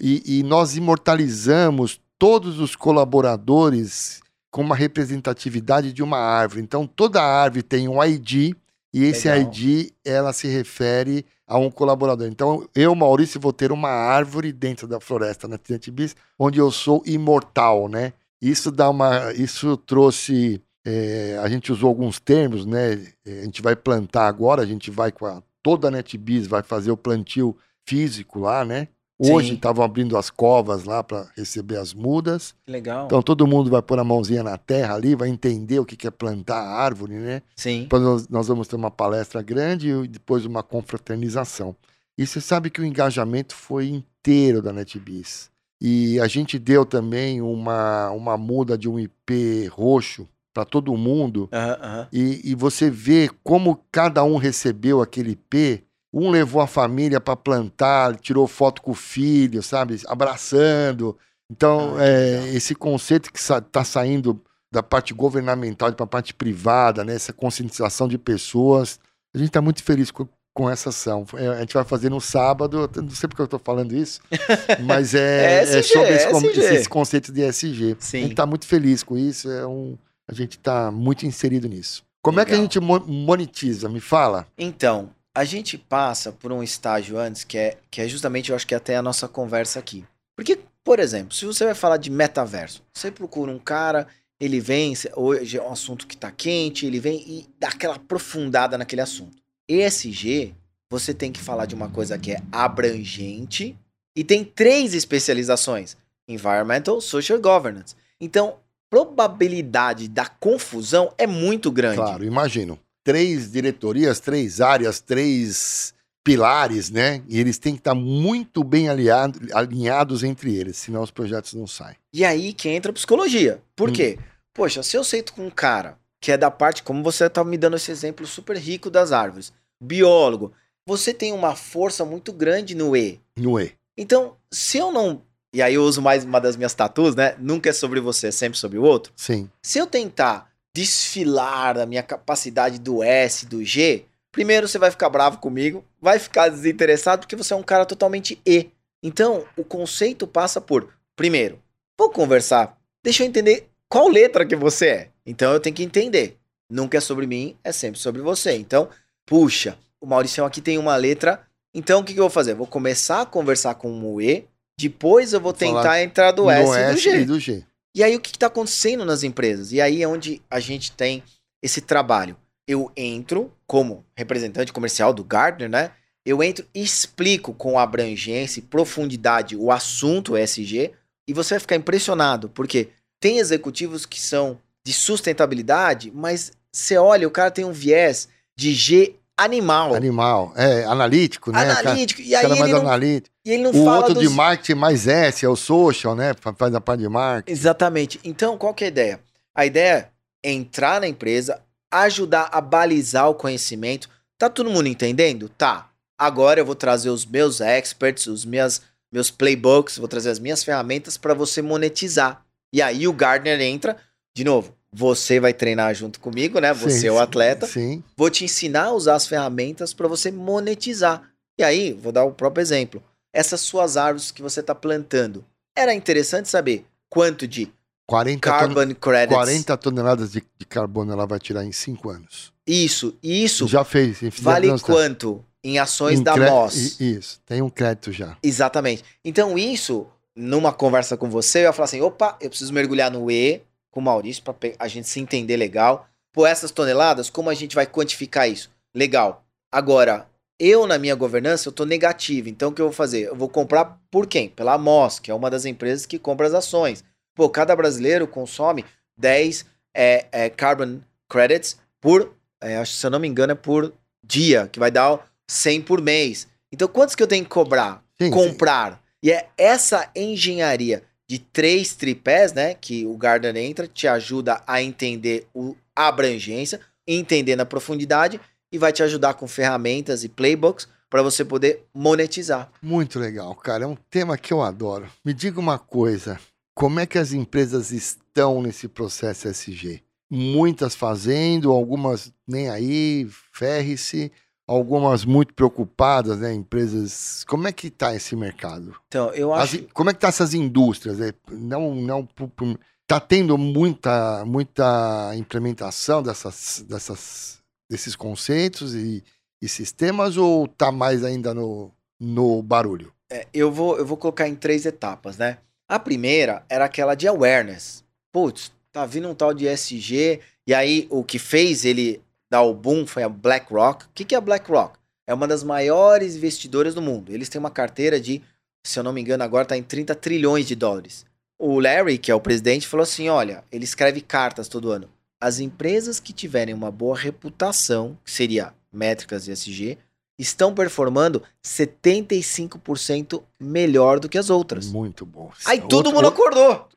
E, e nós imortalizamos todos os colaboradores com uma representatividade de uma árvore. Então, toda árvore tem um ID, e esse Legal. ID ela se refere a um colaborador. Então, eu, Maurício, vou ter uma árvore dentro da floresta na Bis, onde eu sou imortal, né? Isso dá uma. Isso trouxe. é, a gente usou alguns termos, né? É, A gente vai plantar agora, a gente vai com a, toda a NetBiz vai fazer o plantio físico lá, né? Hoje estavam abrindo as covas lá para receber as mudas. Que legal. Então todo mundo vai pôr a mãozinha na terra ali, vai entender o que é plantar a árvore, né? Sim. Depois nós, nós vamos ter uma palestra grande e depois uma confraternização. E você sabe que o engajamento foi inteiro da NetBiz. E a gente deu também uma, uma muda de um IP roxo para todo mundo. Aham. E, e você vê como cada um recebeu aquele IP. Um levou a família para plantar, tirou foto com o filho, sabe? Abraçando. Então, Ah, é, legal. esse conceito que está saindo da parte governamental para a parte privada, né? essa conscientização de pessoas, a gente está muito feliz com, com essa ação. É, A gente vai fazer no sábado, não sei porque eu estou falando isso, mas é, É é SG, sobre esse, é esse conceito de SG. A Sim. gente está muito feliz com isso, é um, a gente está muito inserido nisso. Como é que a Legal. gente mo- monetiza? Me fala. Então, a gente passa por um estágio antes que é, que é justamente, eu acho que é até a nossa conversa aqui. Porque, por exemplo, se você vai falar de metaverso, você procura um cara, ele vem, hoje é um assunto que tá quente, ele vem e dá aquela aprofundada naquele assunto. ESG, você tem que falar de uma coisa que é abrangente e tem três especializações: Environmental, Social Governance. Então, probabilidade da confusão é muito grande. Claro, imagino. Três diretorias, três áreas, três pilares, né? E eles têm que estar muito bem aliado- alinhados entre eles, senão os projetos não saem. E aí que entra a psicologia. Por Hum. quê? Poxa, se eu sento com um cara que é da parte, como você tá me dando esse exemplo super rico das árvores, biólogo, você tem uma força muito grande no E. No E. Então, se eu não. E aí eu uso mais uma das minhas tatuas, né? Nunca é sobre você, é sempre sobre o outro. Sim. Se eu tentar desfilar a minha capacidade do S, do G, primeiro você vai ficar bravo comigo, vai ficar desinteressado porque você é um cara totalmente E. Então, o conceito passa por, primeiro, vou conversar, deixa eu entender qual letra que você é. Então eu tenho que entender. Nunca é sobre mim, é sempre sobre você. Então, puxa, o Mauricião aqui tem uma letra. Então o que, que eu vou fazer? Vou começar a conversar com o E, depois eu vou Falar tentar entrar do no S, e do S G. e do G. E aí o que está acontecendo nas empresas? E aí é onde a gente tem esse trabalho. Eu entro como representante comercial do Gartner, né? Eu entro e explico com abrangência e profundidade o assunto ESG e você vai ficar impressionado, porque tem executivos que são de sustentabilidade, mas você olha, o cara tem um viés de G animal, Animal. É, analítico, né? Cara- analítico, e O aí cara mais ele não, analítico. e ele não O fala outro dos... de marketing mais S, é o social, né? Fa- Faz a parte de marketing. Exatamente. Então, qual que é a ideia? A ideia é entrar na empresa, ajudar a balizar o conhecimento. Tá todo mundo entendendo? Tá. Agora eu vou trazer os meus experts, os minhas, meus playbooks, vou trazer as minhas ferramentas para você monetizar. E aí o Gardner entra, de novo, você vai treinar junto comigo, né? Você Sim, é o atleta. Sim. Vou te ensinar a usar as ferramentas para você monetizar. E aí, vou dar o próprio exemplo. Essas suas árvores que você está plantando. Era interessante saber quanto de 40, ton- carbon credits. 40 toneladas de, de carbono ela vai tirar em 5 anos. Isso, isso Já fez. vale quanto em ações em da cre- MOS? Isso, tem um crédito já. Exatamente. Então, isso, numa conversa com você, eu ia falar assim: opa, eu preciso mergulhar no E com o Maurício para a gente se entender legal. Por essas toneladas, como a gente vai quantificar isso? Legal. Agora, eu, na minha governança, eu tô negativo. Então, o que eu vou fazer? Eu vou comprar por quem? Pela Moss, que é uma das empresas que compra as ações. Pô, cada brasileiro consome 10 é, é, carbon credits por, é, se eu não me engano, é por dia, que vai dar 100 por mês. Então, quantos que eu tenho que cobrar? Sim, comprar. Sim. E é essa engenharia de três tripés, né, que o Gardner entra, te ajuda a entender a abrangência, entender na profundidade e vai te ajudar com ferramentas e playbooks para você poder monetizar. Muito legal, cara. É um tema que eu adoro. Me diga uma coisa: como é que as empresas estão nesse processo SG? Muitas fazendo, algumas nem aí, ferre-se algumas muito preocupadas, né? Empresas. Como é que está esse mercado? Então, eu acho. As, como é que tá essas indústrias? Né? Não, não. Tá tendo muita, muita implementação dessas, dessas, desses conceitos e, e sistemas ou tá mais ainda no, no barulho? É, eu, vou, eu vou colocar em três etapas, né? A primeira era aquela de awareness. Putz, tá vindo um tal de SG, e aí o que fez ele dar o boom foi a BlackRock. O que, que é a BlackRock? É uma das maiores investidoras do mundo. Eles têm uma carteira de, se eu não me engano, agora está em 30 trilhões de dólares. O Larry, que é o presidente, falou assim: olha, ele escreve cartas todo ano. As empresas que tiverem uma boa reputação, que seria métricas e SG, estão performando 75% melhor do que as outras. Muito bom. Aí outro, todo mundo acordou.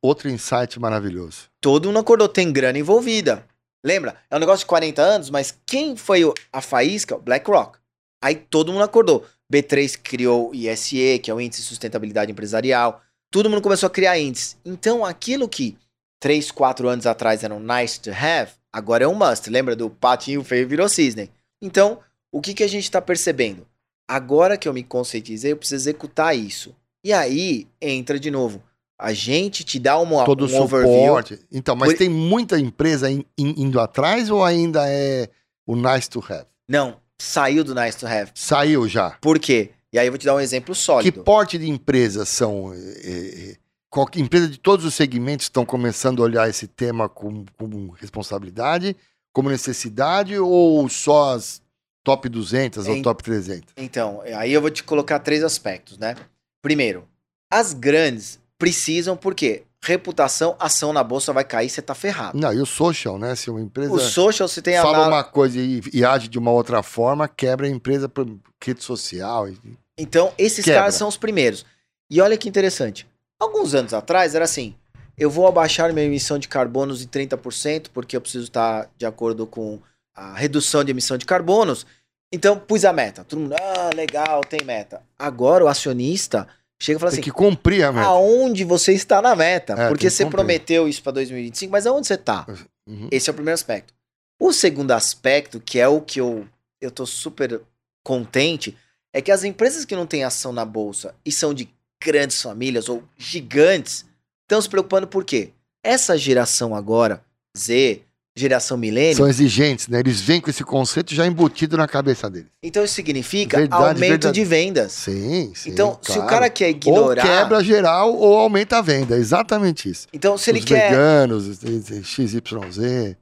Outro insight maravilhoso. Todo mundo acordou, tem grana envolvida. Lembra? É um negócio de 40 anos, mas quem foi a faísca? BlackRock. Aí todo mundo acordou. B3 criou o ISE, que é o Índice de Sustentabilidade Empresarial. Todo mundo começou a criar índices. Então, aquilo que 3, 4 anos atrás era um nice to have, agora é um must. Lembra do patinho feio virou cisne? Então, o que, que a gente está percebendo? Agora que eu me conscientizei, eu preciso executar isso. E aí entra de novo a gente te dá uma, Todo um suporte. overview. Então, mas Por... tem muita empresa in, in, indo atrás ou ainda é o nice to have? Não, saiu do nice to have. Saiu já. Por quê? E aí eu vou te dar um exemplo sólido. Que porte de empresas são? É, é, qual, empresa de todos os segmentos estão começando a olhar esse tema como, como responsabilidade, como necessidade ou só as top 200 ou top 300? Então, aí eu vou te colocar três aspectos, né? Primeiro, as grandes precisam, por quê? Reputação, ação na bolsa vai cair, você tá ferrado. Não, e o social, né? Se uma empresa. O social, você tem a. Fala uma coisa e, e, age de uma outra forma, quebra a empresa por rede social. E... Então, esses quebra. caras são os primeiros. E olha que interessante. Alguns anos atrás era assim: eu vou abaixar minha emissão de carbonos em 30%, porque eu preciso estar de acordo com a redução de emissão de carbonos. Então, pus a meta. Todo mundo, ah, legal, tem meta. Agora o acionista Chega e fala tem assim: que cumprir a meta. Aonde você está na meta? É, porque você prometeu isso para 2025, mas aonde você está? Uhum. Esse é o primeiro aspecto. O segundo aspecto, que é o que eu, eu tô super contente, é que as empresas que não têm ação na bolsa e são de grandes famílias ou gigantes estão se preocupando por quê? Essa geração agora, Z, geração milênio. São exigentes, né? Eles vêm com esse conceito já embutido na cabeça deles. Então isso significa verdade, aumento verdade. de vendas. Sim, sim. Então, claro. se o cara quer ignorar. Ou quebra geral ou aumenta a venda. Exatamente isso. Então, se Os ele quer. veganos, XYZ.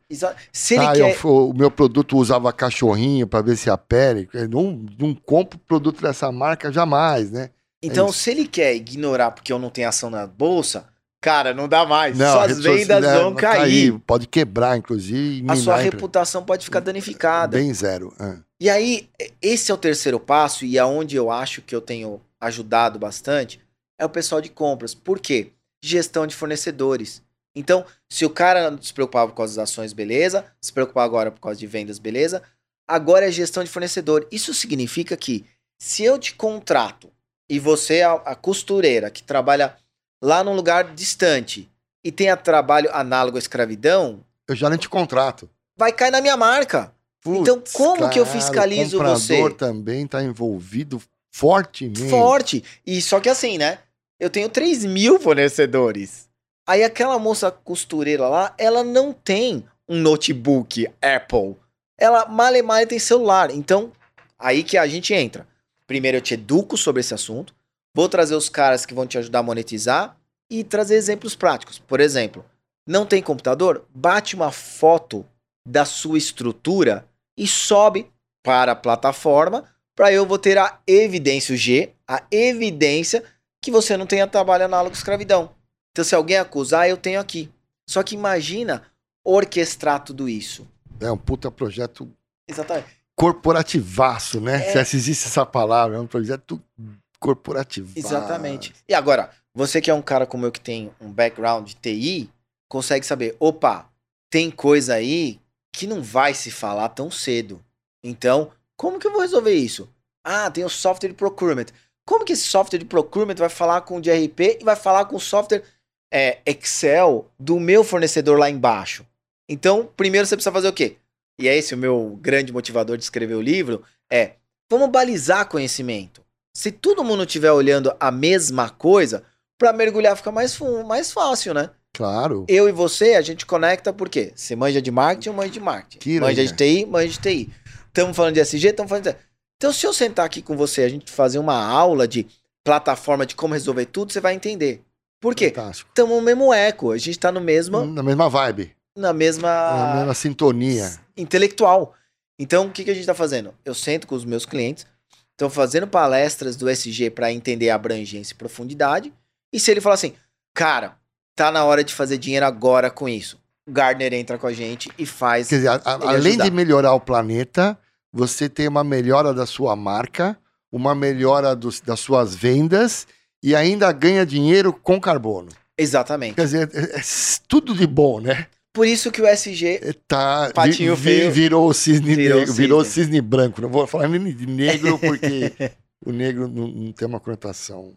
Se ele ah, quer. Eu, o meu produto usava cachorrinho para ver se a pele. Eu não, não compro produto dessa marca jamais, né? Então, é se ele quer ignorar porque eu não tenho ação na bolsa, Cara, não dá mais. Não, Suas vendas vão cair. cair. Pode quebrar, inclusive. A sua reputação pode ficar danificada. Bem zero. É. E aí, esse é o terceiro passo, e aonde eu acho que eu tenho ajudado bastante, é o pessoal de compras. Por quê? Gestão de fornecedores. Então, se o cara não se preocupava com as ações, beleza. Se preocupar agora por causa de vendas, beleza. Agora é gestão de fornecedor. Isso significa que se eu te contrato e você é a costureira que trabalha lá num lugar distante e tenha trabalho análogo à escravidão, eu já nem te contrato. Vai cair na minha marca. Putz, então, como cara, que eu fiscalizo o você? O também está envolvido fortemente. Forte. E só que assim, né? Eu tenho 3 mil fornecedores. Aí aquela moça costureira lá, ela não tem um notebook Apple. Ela mal e mal tem celular. Então, aí que a gente entra. Primeiro eu te educo sobre esse assunto. Vou trazer os caras que vão te ajudar a monetizar e trazer exemplos práticos. Por exemplo, não tem computador? Bate uma foto da sua estrutura e sobe para a plataforma, para eu vou ter a evidência, o G, a evidência que você não tenha trabalho análogo à escravidão. Então, se alguém acusar, eu tenho aqui. Só que imagina orquestrar tudo isso. É um puta projeto Exatamente. corporativaço, né? É. Se existe essa palavra, é um projeto corporativo. Exatamente. E agora, você que é um cara como eu que tem um background de TI, consegue saber, opa, tem coisa aí que não vai se falar tão cedo. Então, como que eu vou resolver isso? Ah, tem o software de procurement. Como que esse software de procurement vai falar com o de RP e vai falar com o software é, Excel do meu fornecedor lá embaixo? Então, primeiro você precisa fazer o quê? E é esse o meu grande motivador de escrever o livro, é, vamos balizar conhecimento. Se todo mundo estiver olhando a mesma coisa, para mergulhar fica mais, mais fácil, né? Claro. Eu e você, a gente conecta por quê? Você manja de marketing, eu manjo de marketing. Que manja de TI, manja de TI. Estamos falando de SG, estamos falando de... Então, se eu sentar aqui com você, a gente fazer uma aula de plataforma de como resolver tudo, você vai entender. Por quê? Estamos no mesmo eco, a gente está no mesmo, Na mesma vibe, na mesma na mesma sintonia. intelectual. Então, o que, que a gente está fazendo? Eu sento com os meus clientes, estou fazendo palestras do SG para entender a abrangência e profundidade. E se ele falar assim, cara, tá na hora de fazer dinheiro agora com isso, o Gardner entra com a gente e faz. Quer dizer, a- a- além ajudar. de melhorar o planeta, você tem uma melhora da sua marca, uma melhora dos- das suas vendas e ainda ganha dinheiro com carbono. Exatamente. Quer dizer, é, é tudo de bom, né? Por isso que o SG. É, Tá, Patinho vi- feio. virou o cisne Virou negro, virou cisne. cisne branco. Não vou falar nem de negro porque o negro não, não tem uma conotação.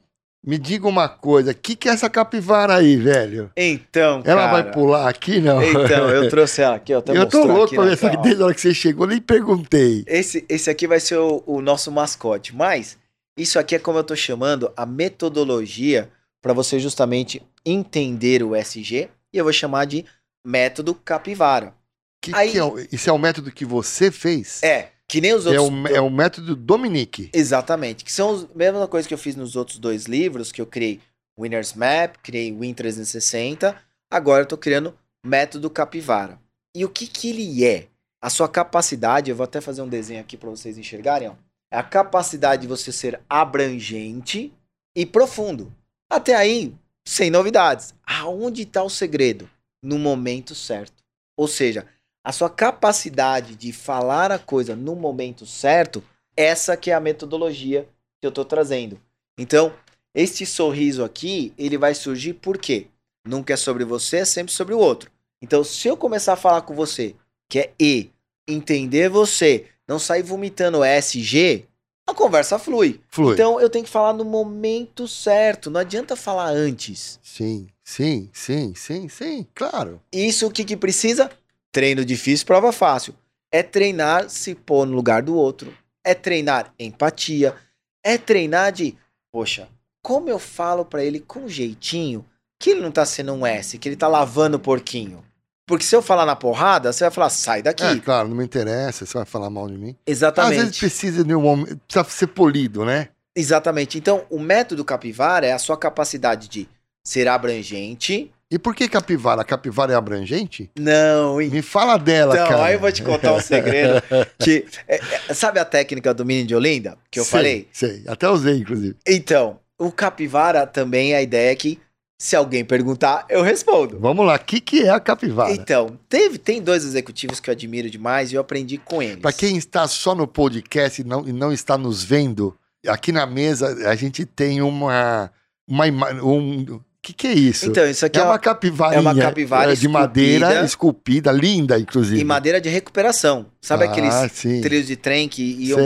Me diga uma coisa, o que, que é essa capivara aí, velho? Então, Ela cara, vai pular aqui, não? Então, eu trouxe ela aqui, ó. até Eu tô louco aqui pra ver essa aqui desde a hora que você chegou, nem perguntei. Esse, esse aqui vai ser o, o nosso mascote, mas isso aqui é como eu tô chamando a metodologia para você justamente entender o SG e eu vou chamar de método capivara. Que Aí- que é isso é o método que você fez? É, que nem os É outros. o, é o método Dominique. Exatamente, que são a mesma coisa que eu fiz nos outros dois livros, que eu criei Winner's Map, criei Win 360, agora eu tô criando método capivara. E o que que ele é? A sua capacidade, eu vou até fazer um desenho aqui para vocês enxergarem, ó. É a capacidade de você ser abrangente e profundo. Até aí, sem novidades. Aonde está o segredo? No momento certo. Ou seja, a sua capacidade de falar a coisa no momento certo, essa que é a metodologia que eu estou trazendo. Então, este sorriso aqui, ele vai surgir por quê? Nunca é sobre você, é sempre sobre o outro. Então, se eu começar a falar com você, que é E, entender você, não sair vomitando SG, a conversa flui. Flui. Então, eu tenho que falar no momento certo, não adianta falar antes. Sim, sim, sim, sim, sim, claro. Isso o que, que precisa? Treino difícil, prova fácil. É treinar se pôr no lugar do outro. É treinar empatia. É treinar de, poxa, como eu falo pra ele com jeitinho que ele não tá sendo um S, que ele tá lavando o porquinho. Porque se eu falar na porrada, você vai falar, sai daqui. É, claro, não me interessa, você vai falar mal de mim. Às Exatamente. vezes precisa de um momento, precisa ser polido, né? Exatamente. Então, o método capivara é a sua capacidade de ser abrangente. E por que capivara? A capivara é abrangente? Não, Me fala dela, Então, cara. aí eu vou te contar um segredo. que, é, é, sabe a técnica do mini de Olinda? Que eu Sei, falei? Sei, até usei, inclusive. Então, o capivara também a ideia é que se alguém perguntar, eu respondo. Vamos lá, o que, que é a capivara? Então, teve, tem dois executivos que eu admiro demais e eu aprendi com eles. Para quem está só no podcast e não, e não está nos vendo, aqui na mesa a gente tem uma. uma um, que, que é isso? Então, isso aqui é é, uma capivarinha é uma capivara de madeira esculpida. linda, inclusive. em madeira de recuperação. Sabe ah, aqueles sim. trilhos de trem que iam,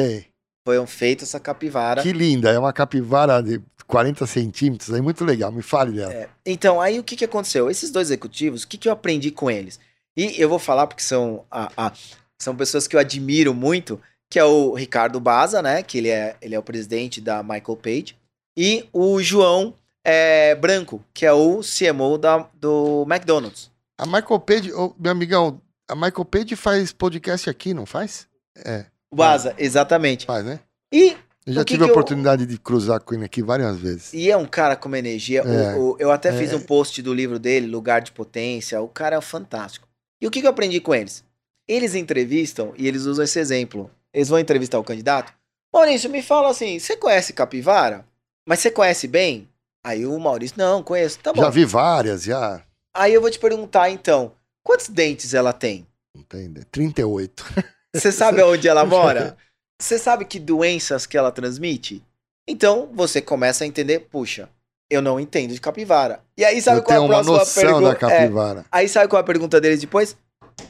foram feitos essa capivara? Que linda, é uma capivara de 40 centímetros, é muito legal, me fale dela. É, então, aí o que, que aconteceu? Esses dois executivos, o que, que eu aprendi com eles? E eu vou falar porque são, são pessoas que eu admiro muito, que é o Ricardo Baza, né? Que ele é, ele é o presidente da Michael Page. E o João é, Branco, que é o CMO da, do McDonald's. A Michael Page, ô, meu amigão, a Michael Page faz podcast aqui, não faz? É, O Baza, exatamente. faz, né? E, Eu já O que tive a que eu- oportunidade de cruzar com ele aqui várias vezes. e é um cara com uma energia. o- É. o- eu até fiz É. um post do livro dele, Lugar de Potência. O cara é fantástico. E o que, que eu aprendi com eles? Eles entrevistam e eles usam esse exemplo. eles vão entrevistar o candidato. Maurício, me fala assim, você conhece capivara? Mas você conhece bem? Aí o Maurício, não, conheço. Tá bom. Já vi várias, já. Aí eu vou te perguntar então, quantos dentes ela tem? Entende? 38. Você sabe onde ela mora? Você sabe que doenças que ela transmite? Então você começa a entender, puxa, eu não entendo de capivara. E aí sabe Eu qual é a próxima noção pergunta? da capivara. Aí sabe qual é a pergunta deles depois?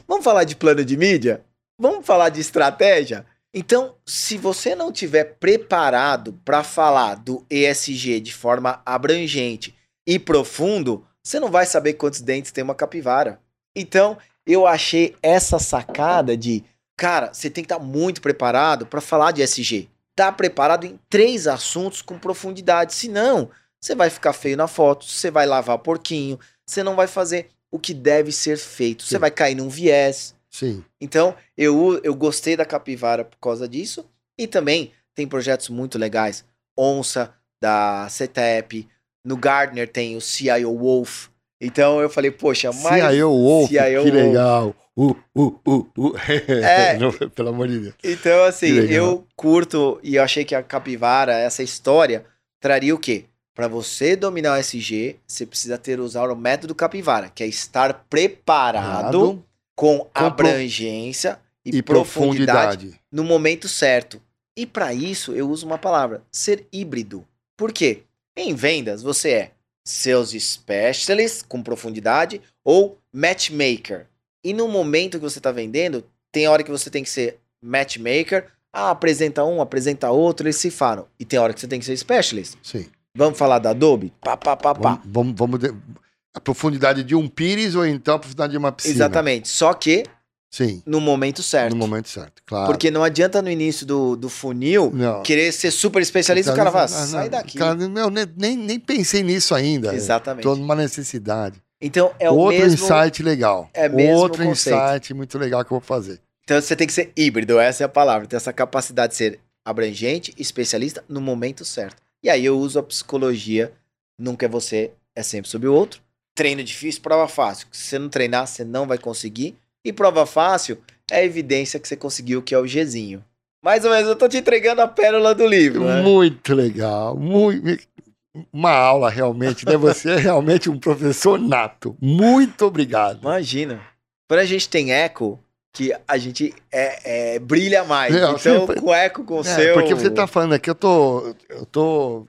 Vamos falar de plano de mídia? Vamos falar de estratégia? Então, se você não tiver preparado para falar do ESG de forma abrangente e profundo, você não vai saber quantos dentes tem uma capivara. Então, eu achei essa sacada de, cara, você tem que estar muito preparado para falar de ESG. Tá preparado em três assuntos com profundidade, senão você vai ficar feio na foto, você vai lavar porquinho, você não vai fazer o que deve ser feito, você vai cair num viés. Sim. Então, eu, eu gostei da capivara por causa disso. E também tem projetos muito legais. Onça, da CETEP. No Gardner tem o CIO Wolf. Então eu falei, poxa, mas. CIO Wolf, CIO que legal. Uh, uh, uh, uh. É. Não, pelo amor de Deus. Então, assim, eu curto e eu achei que a capivara, essa história, traria o quê? Para você dominar o SG, você precisa ter usar o método capivara, que é estar preparado com pro- abrangência e, e profundidade profundidade. no momento certo. E para isso eu uso uma palavra, ser híbrido. Por quê? Em vendas você é seus specialists com profundidade ou matchmaker. E no momento que você está vendendo, tem hora que você tem que ser matchmaker, ah, apresenta um, apresenta outro, eles se falam. E tem hora que você tem que ser specialist. Sim. Vamos falar da Adobe? Pá, pá, pá, pá. Vamos, vamos, vamos a profundidade de um pires ou então a profundidade de uma piscina. Exatamente. Só que Sim. no momento certo. No momento certo, claro. Porque não adianta no início do, do funil não. querer ser super especialista, o cara vai, Ah, não, sai daqui. Cara, meu, nem, nem, pensei nisso ainda. Exatamente. Tô numa necessidade. Então é o Outro mesmo. insight legal. é mesmo Outro conceito. insight muito legal que eu vou fazer. Então você tem que ser híbrido, essa é a palavra. Ter essa capacidade de ser abrangente, especialista no momento certo. E aí eu uso a psicologia. Nunca é você, é sempre sobre o outro. Treino difícil, prova fácil. Se você não treinar, você não vai conseguir. E prova fácil é a evidência que você conseguiu, que é o Gzinho. Mais ou menos, eu tô te entregando a pérola do livro, né? Muito legal. Muito, uma aula realmente, né? Você é realmente um professor nato. Muito obrigado. Imagina. Quando a gente tem eco, que a gente é, é, brilha mais. Não, então, sempre- com eco, com o É, seu. Porque você tá falando aqui, eu tô. Eu tô.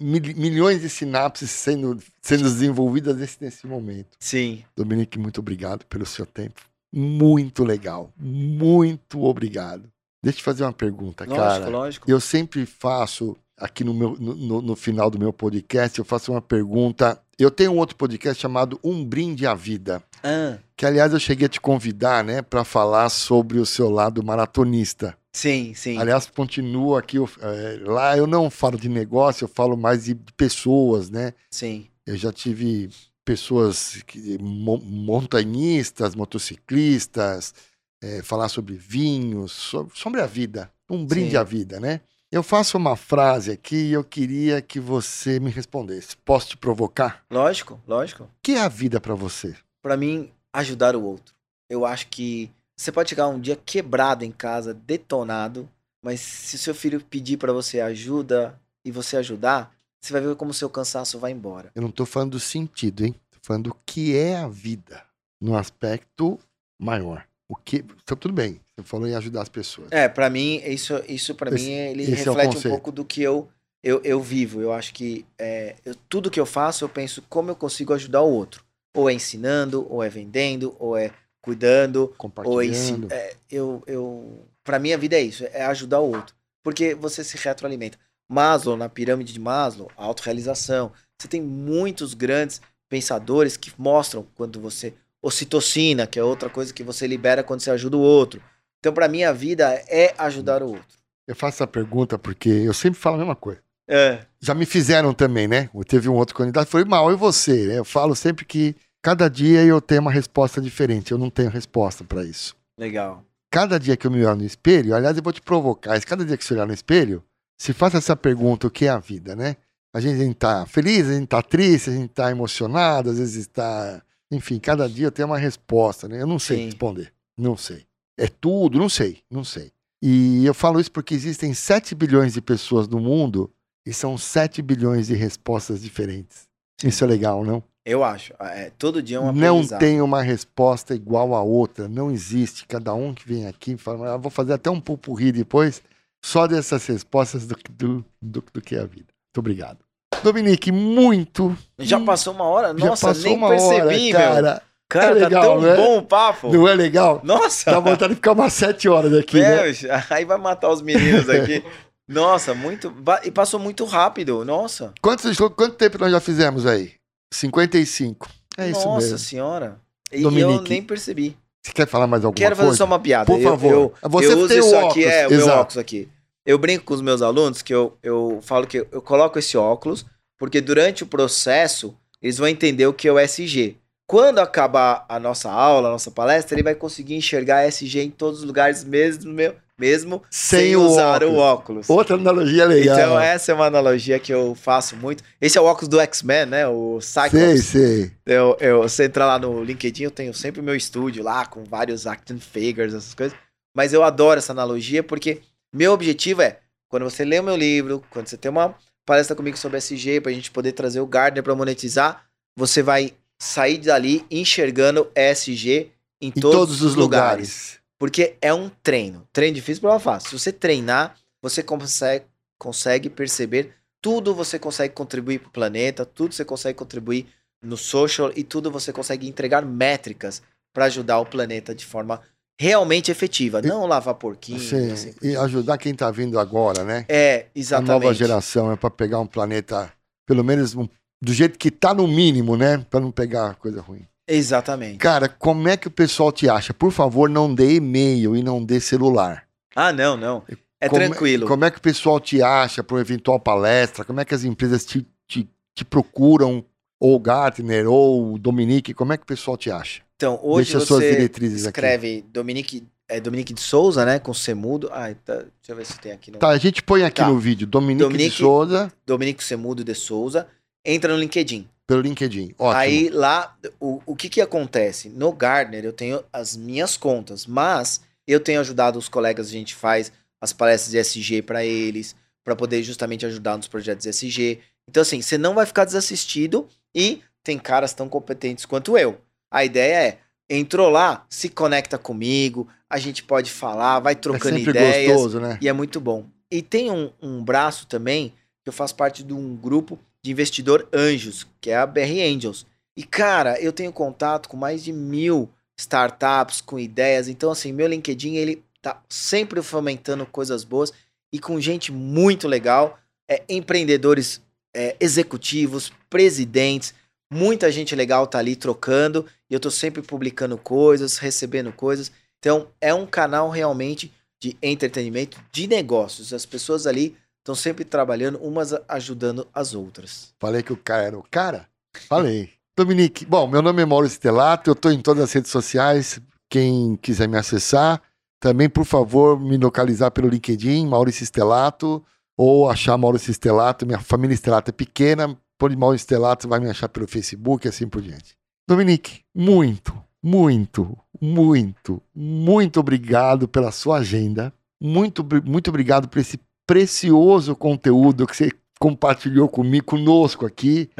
Milhões de sinapses sendo, sendo desenvolvidas nesse, nesse momento. Sim. Dominique, muito obrigado pelo seu tempo. Muito legal. Muito obrigado. Deixa eu te fazer uma pergunta, Lógico, cara. lógico. Eu sempre faço, aqui no, meu, no- no final do meu podcast, eu faço uma pergunta. Eu tenho um outro podcast chamado Um Brinde à Vida. Ah, Que, aliás, eu cheguei a te convidar, né, para falar sobre o seu lado maratonista. Sim, sim. Aliás, continuo aqui. eu- eh, lá eu não falo de negócio, eu falo mais de pessoas, né? Sim. Eu já tive pessoas, que, mo- montanhistas, motociclistas, eh, falar sobre vinhos, so- sobre a vida. Um brinde Sim. à vida, né? Eu faço uma frase aqui e eu queria que você me respondesse. Posso te provocar? Lógico, lógico. O que é a vida para você? Pra mim, ajudar o outro. Eu acho que você pode chegar um dia quebrado em casa, detonado, mas se o seu filho pedir pra você ajuda e você ajudar, você vai ver como o seu cansaço vai embora. Eu não estou falando do sentido, hein? Tô falando do que é a vida, no aspecto maior. O que. Então, tudo bem. Você falou em ajudar as pessoas. É, pra mim, isso, isso para mim, ele é o reflete um conceito. pouco do que eu, eu, eu vivo. Eu acho que é, eu- tudo que eu faço, eu penso como eu consigo ajudar o outro. Ou é ensinando, ou é vendendo, ou é cuidando, ou é Compartilhando. é, eu, eu, Pra mim, a vida é isso, é ajudar o outro. Porque você se retroalimenta. Maslow, na pirâmide de Maslow, a autorrealização. Você tem muitos grandes pensadores que mostram quando você. Ocitocina, que é outra coisa que você libera quando você ajuda o outro. Então, pra mim, a vida é ajudar o outro. Eu faço essa pergunta porque eu sempre falo a mesma coisa. É. Já me fizeram também, né? Teve um outro candidato, foi mal, e você? né? Eu falo sempre que cada dia eu tenho uma resposta diferente. Eu não tenho resposta para isso. Legal. Cada dia que eu me olho no espelho, aliás, eu vou te provocar. Cada dia que você olhar no espelho, se faça essa pergunta: o que é a vida, né? A gente tá feliz, a gente tá triste, a gente tá emocionado, às vezes está. Enfim, cada dia eu tenho uma resposta, né? Eu não sei Sim. responder. Não sei. É tudo, não sei, não sei. E eu falo isso porque existem 7 bilhões de pessoas no mundo e são 7 bilhões de respostas diferentes. Isso é legal, não? Eu acho. É, todo dia é um Não tem uma resposta igual a outra. Não existe. Cada um que vem aqui fala, ah, vou fazer até um pupurri depois, só dessas respostas do, do, do, do que é a vida. Muito obrigado. Dominique, muito. Já passou uma hora? Nossa, passou nem uma percebi, hora, meu. cara. Cara, É legal, tá tão né? bom o papo. Não é legal? Nossa. Dá vontade de ficar umas sete horas aqui, né? É, aí vai matar os meninos aqui. Nossa, muito. E passou muito rápido. Nossa. Quantos, quanto tempo nós já fizemos aí? 55. É isso Nossa mesmo. senhora. E eu Dominique. nem percebi. Você quer falar mais alguma Quero fazer coisa? só uma piada. Por Eu- favor. Eu, Você eu uso tem o isso óculos, aqui, é o meu exato. óculos aqui. Eu brinco com os meus alunos que eu, eu falo que eu coloco esse óculos porque durante o processo eles vão entender o que é o SG. Quando acabar a nossa aula, a nossa palestra, ele vai conseguir enxergar SG em todos os lugares, mesmo, meu- mesmo Sem sem, o usar o óculos. óculos. Outra analogia legal. Então, essa é uma analogia que eu faço muito. Esse é o óculos do X-Men, né? O Sei, Cyclops. sei. Eu, eu, você entrar lá no LinkedIn, eu tenho sempre o meu estúdio lá, com vários action figures, essas coisas. Mas eu adoro essa analogia, porque meu objetivo é, quando você lê o meu livro, quando você tem uma palestra comigo sobre SG, pra gente poder trazer o Gardner pra monetizar, você vai sair dali enxergando SG em, Em todos, os lugares. lugares. Porque é um treino. Treino difícil, prova fácil. Se você treinar, você consegue, consegue perceber tudo você consegue contribuir para o planeta, tudo você consegue contribuir no social e tudo você consegue entregar métricas para ajudar o planeta de forma realmente efetiva, E- não lavar porquinho. Sim, assim. E ajudar quem tá vindo agora, né? É, A exatamente. nova geração é para pegar um planeta, pelo menos um- do jeito que tá no mínimo, né? Para não pegar coisa ruim. Exatamente. Cara, como é que o pessoal te acha? Por favor, não dê e-mail e não dê celular. Ah, não, não. É Como- tranquilo. Como é que o pessoal te acha para uma eventual palestra? Como é que as empresas te, te, te procuram? Ou Gartner, ou Dominique, como é que o pessoal te acha? Então, hoje Deixa você diretrizes aqui. escreve Dominique, é Dominique de Souza, né, com Semudo. Ah, tá, deixa eu ver se tem aqui no Tá, a gente põe aqui Tá. no vídeo Dominique, Dominique- de Souza Dominique Semudo de Souza. Entra no LinkedIn. Pelo LinkedIn. Ótimo. Aí lá, o, o que que acontece? No Gardner eu tenho as minhas contas, mas eu tenho ajudado os colegas, a gente faz as palestras de SG para eles, para poder justamente ajudar nos projetos de SG. Então assim, você não vai ficar desassistido e tem caras tão competentes quanto eu. A ideia é, entrou lá, se conecta comigo, a gente pode falar, vai é trocando sempre ideias. gostoso, né? E é muito bom. E tem um, um braço também, que eu faço parte de um grupo de investidor anjos, que é a BR Angels. E, cara, eu tenho contato com mais de mil startups, com ideias. Então, assim, meu LinkedIn, ele tá sempre fomentando coisas boas e com gente muito legal. É, empreendedores é, executivos, presidentes, muita gente legal tá ali trocando. E eu tô sempre publicando coisas, recebendo coisas. Então, é um canal realmente de entretenimento, de negócios. As pessoas ali estão sempre trabalhando, umas ajudando as outras. Falei que o cara era o cara? Falei. Dominique, bom, meu nome é Mauro Stelato, eu estou em todas as redes sociais. Quem quiser me acessar, também, por favor, me localizar pelo LinkedIn, Maurício Stelato, ou achar Maurício Stelato. Minha família Stelato é pequena, por Maurício Stelato, vai me achar pelo Facebook e assim por diante. Dominique, muito, muito, muito, muito obrigado pela sua agenda. Muito, muito obrigado por esse precioso conteúdo que você compartilhou comigo, conosco aqui.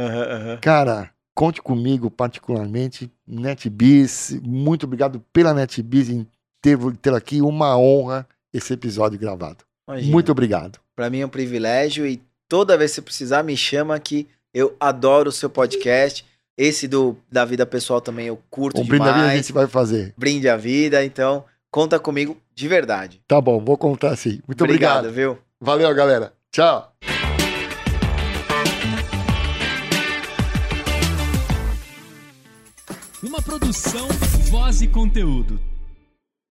Cara, conte comigo particularmente, NetBiz. Muito obrigado pela NetBiz em ter, ter aqui uma honra esse episódio gravado. Imagina. Muito obrigado. Para mim é um privilégio e toda vez que você precisar me chama que eu adoro o seu podcast. Esse do da vida pessoal também eu curto Um brinde da demais. vida a gente vai fazer. Brinde a vida, então conta comigo de verdade. Tá bom, vou contar sim. Muito obrigado. viu? Valeu, galera. Tchau. Uma produção, voz e conteúdo.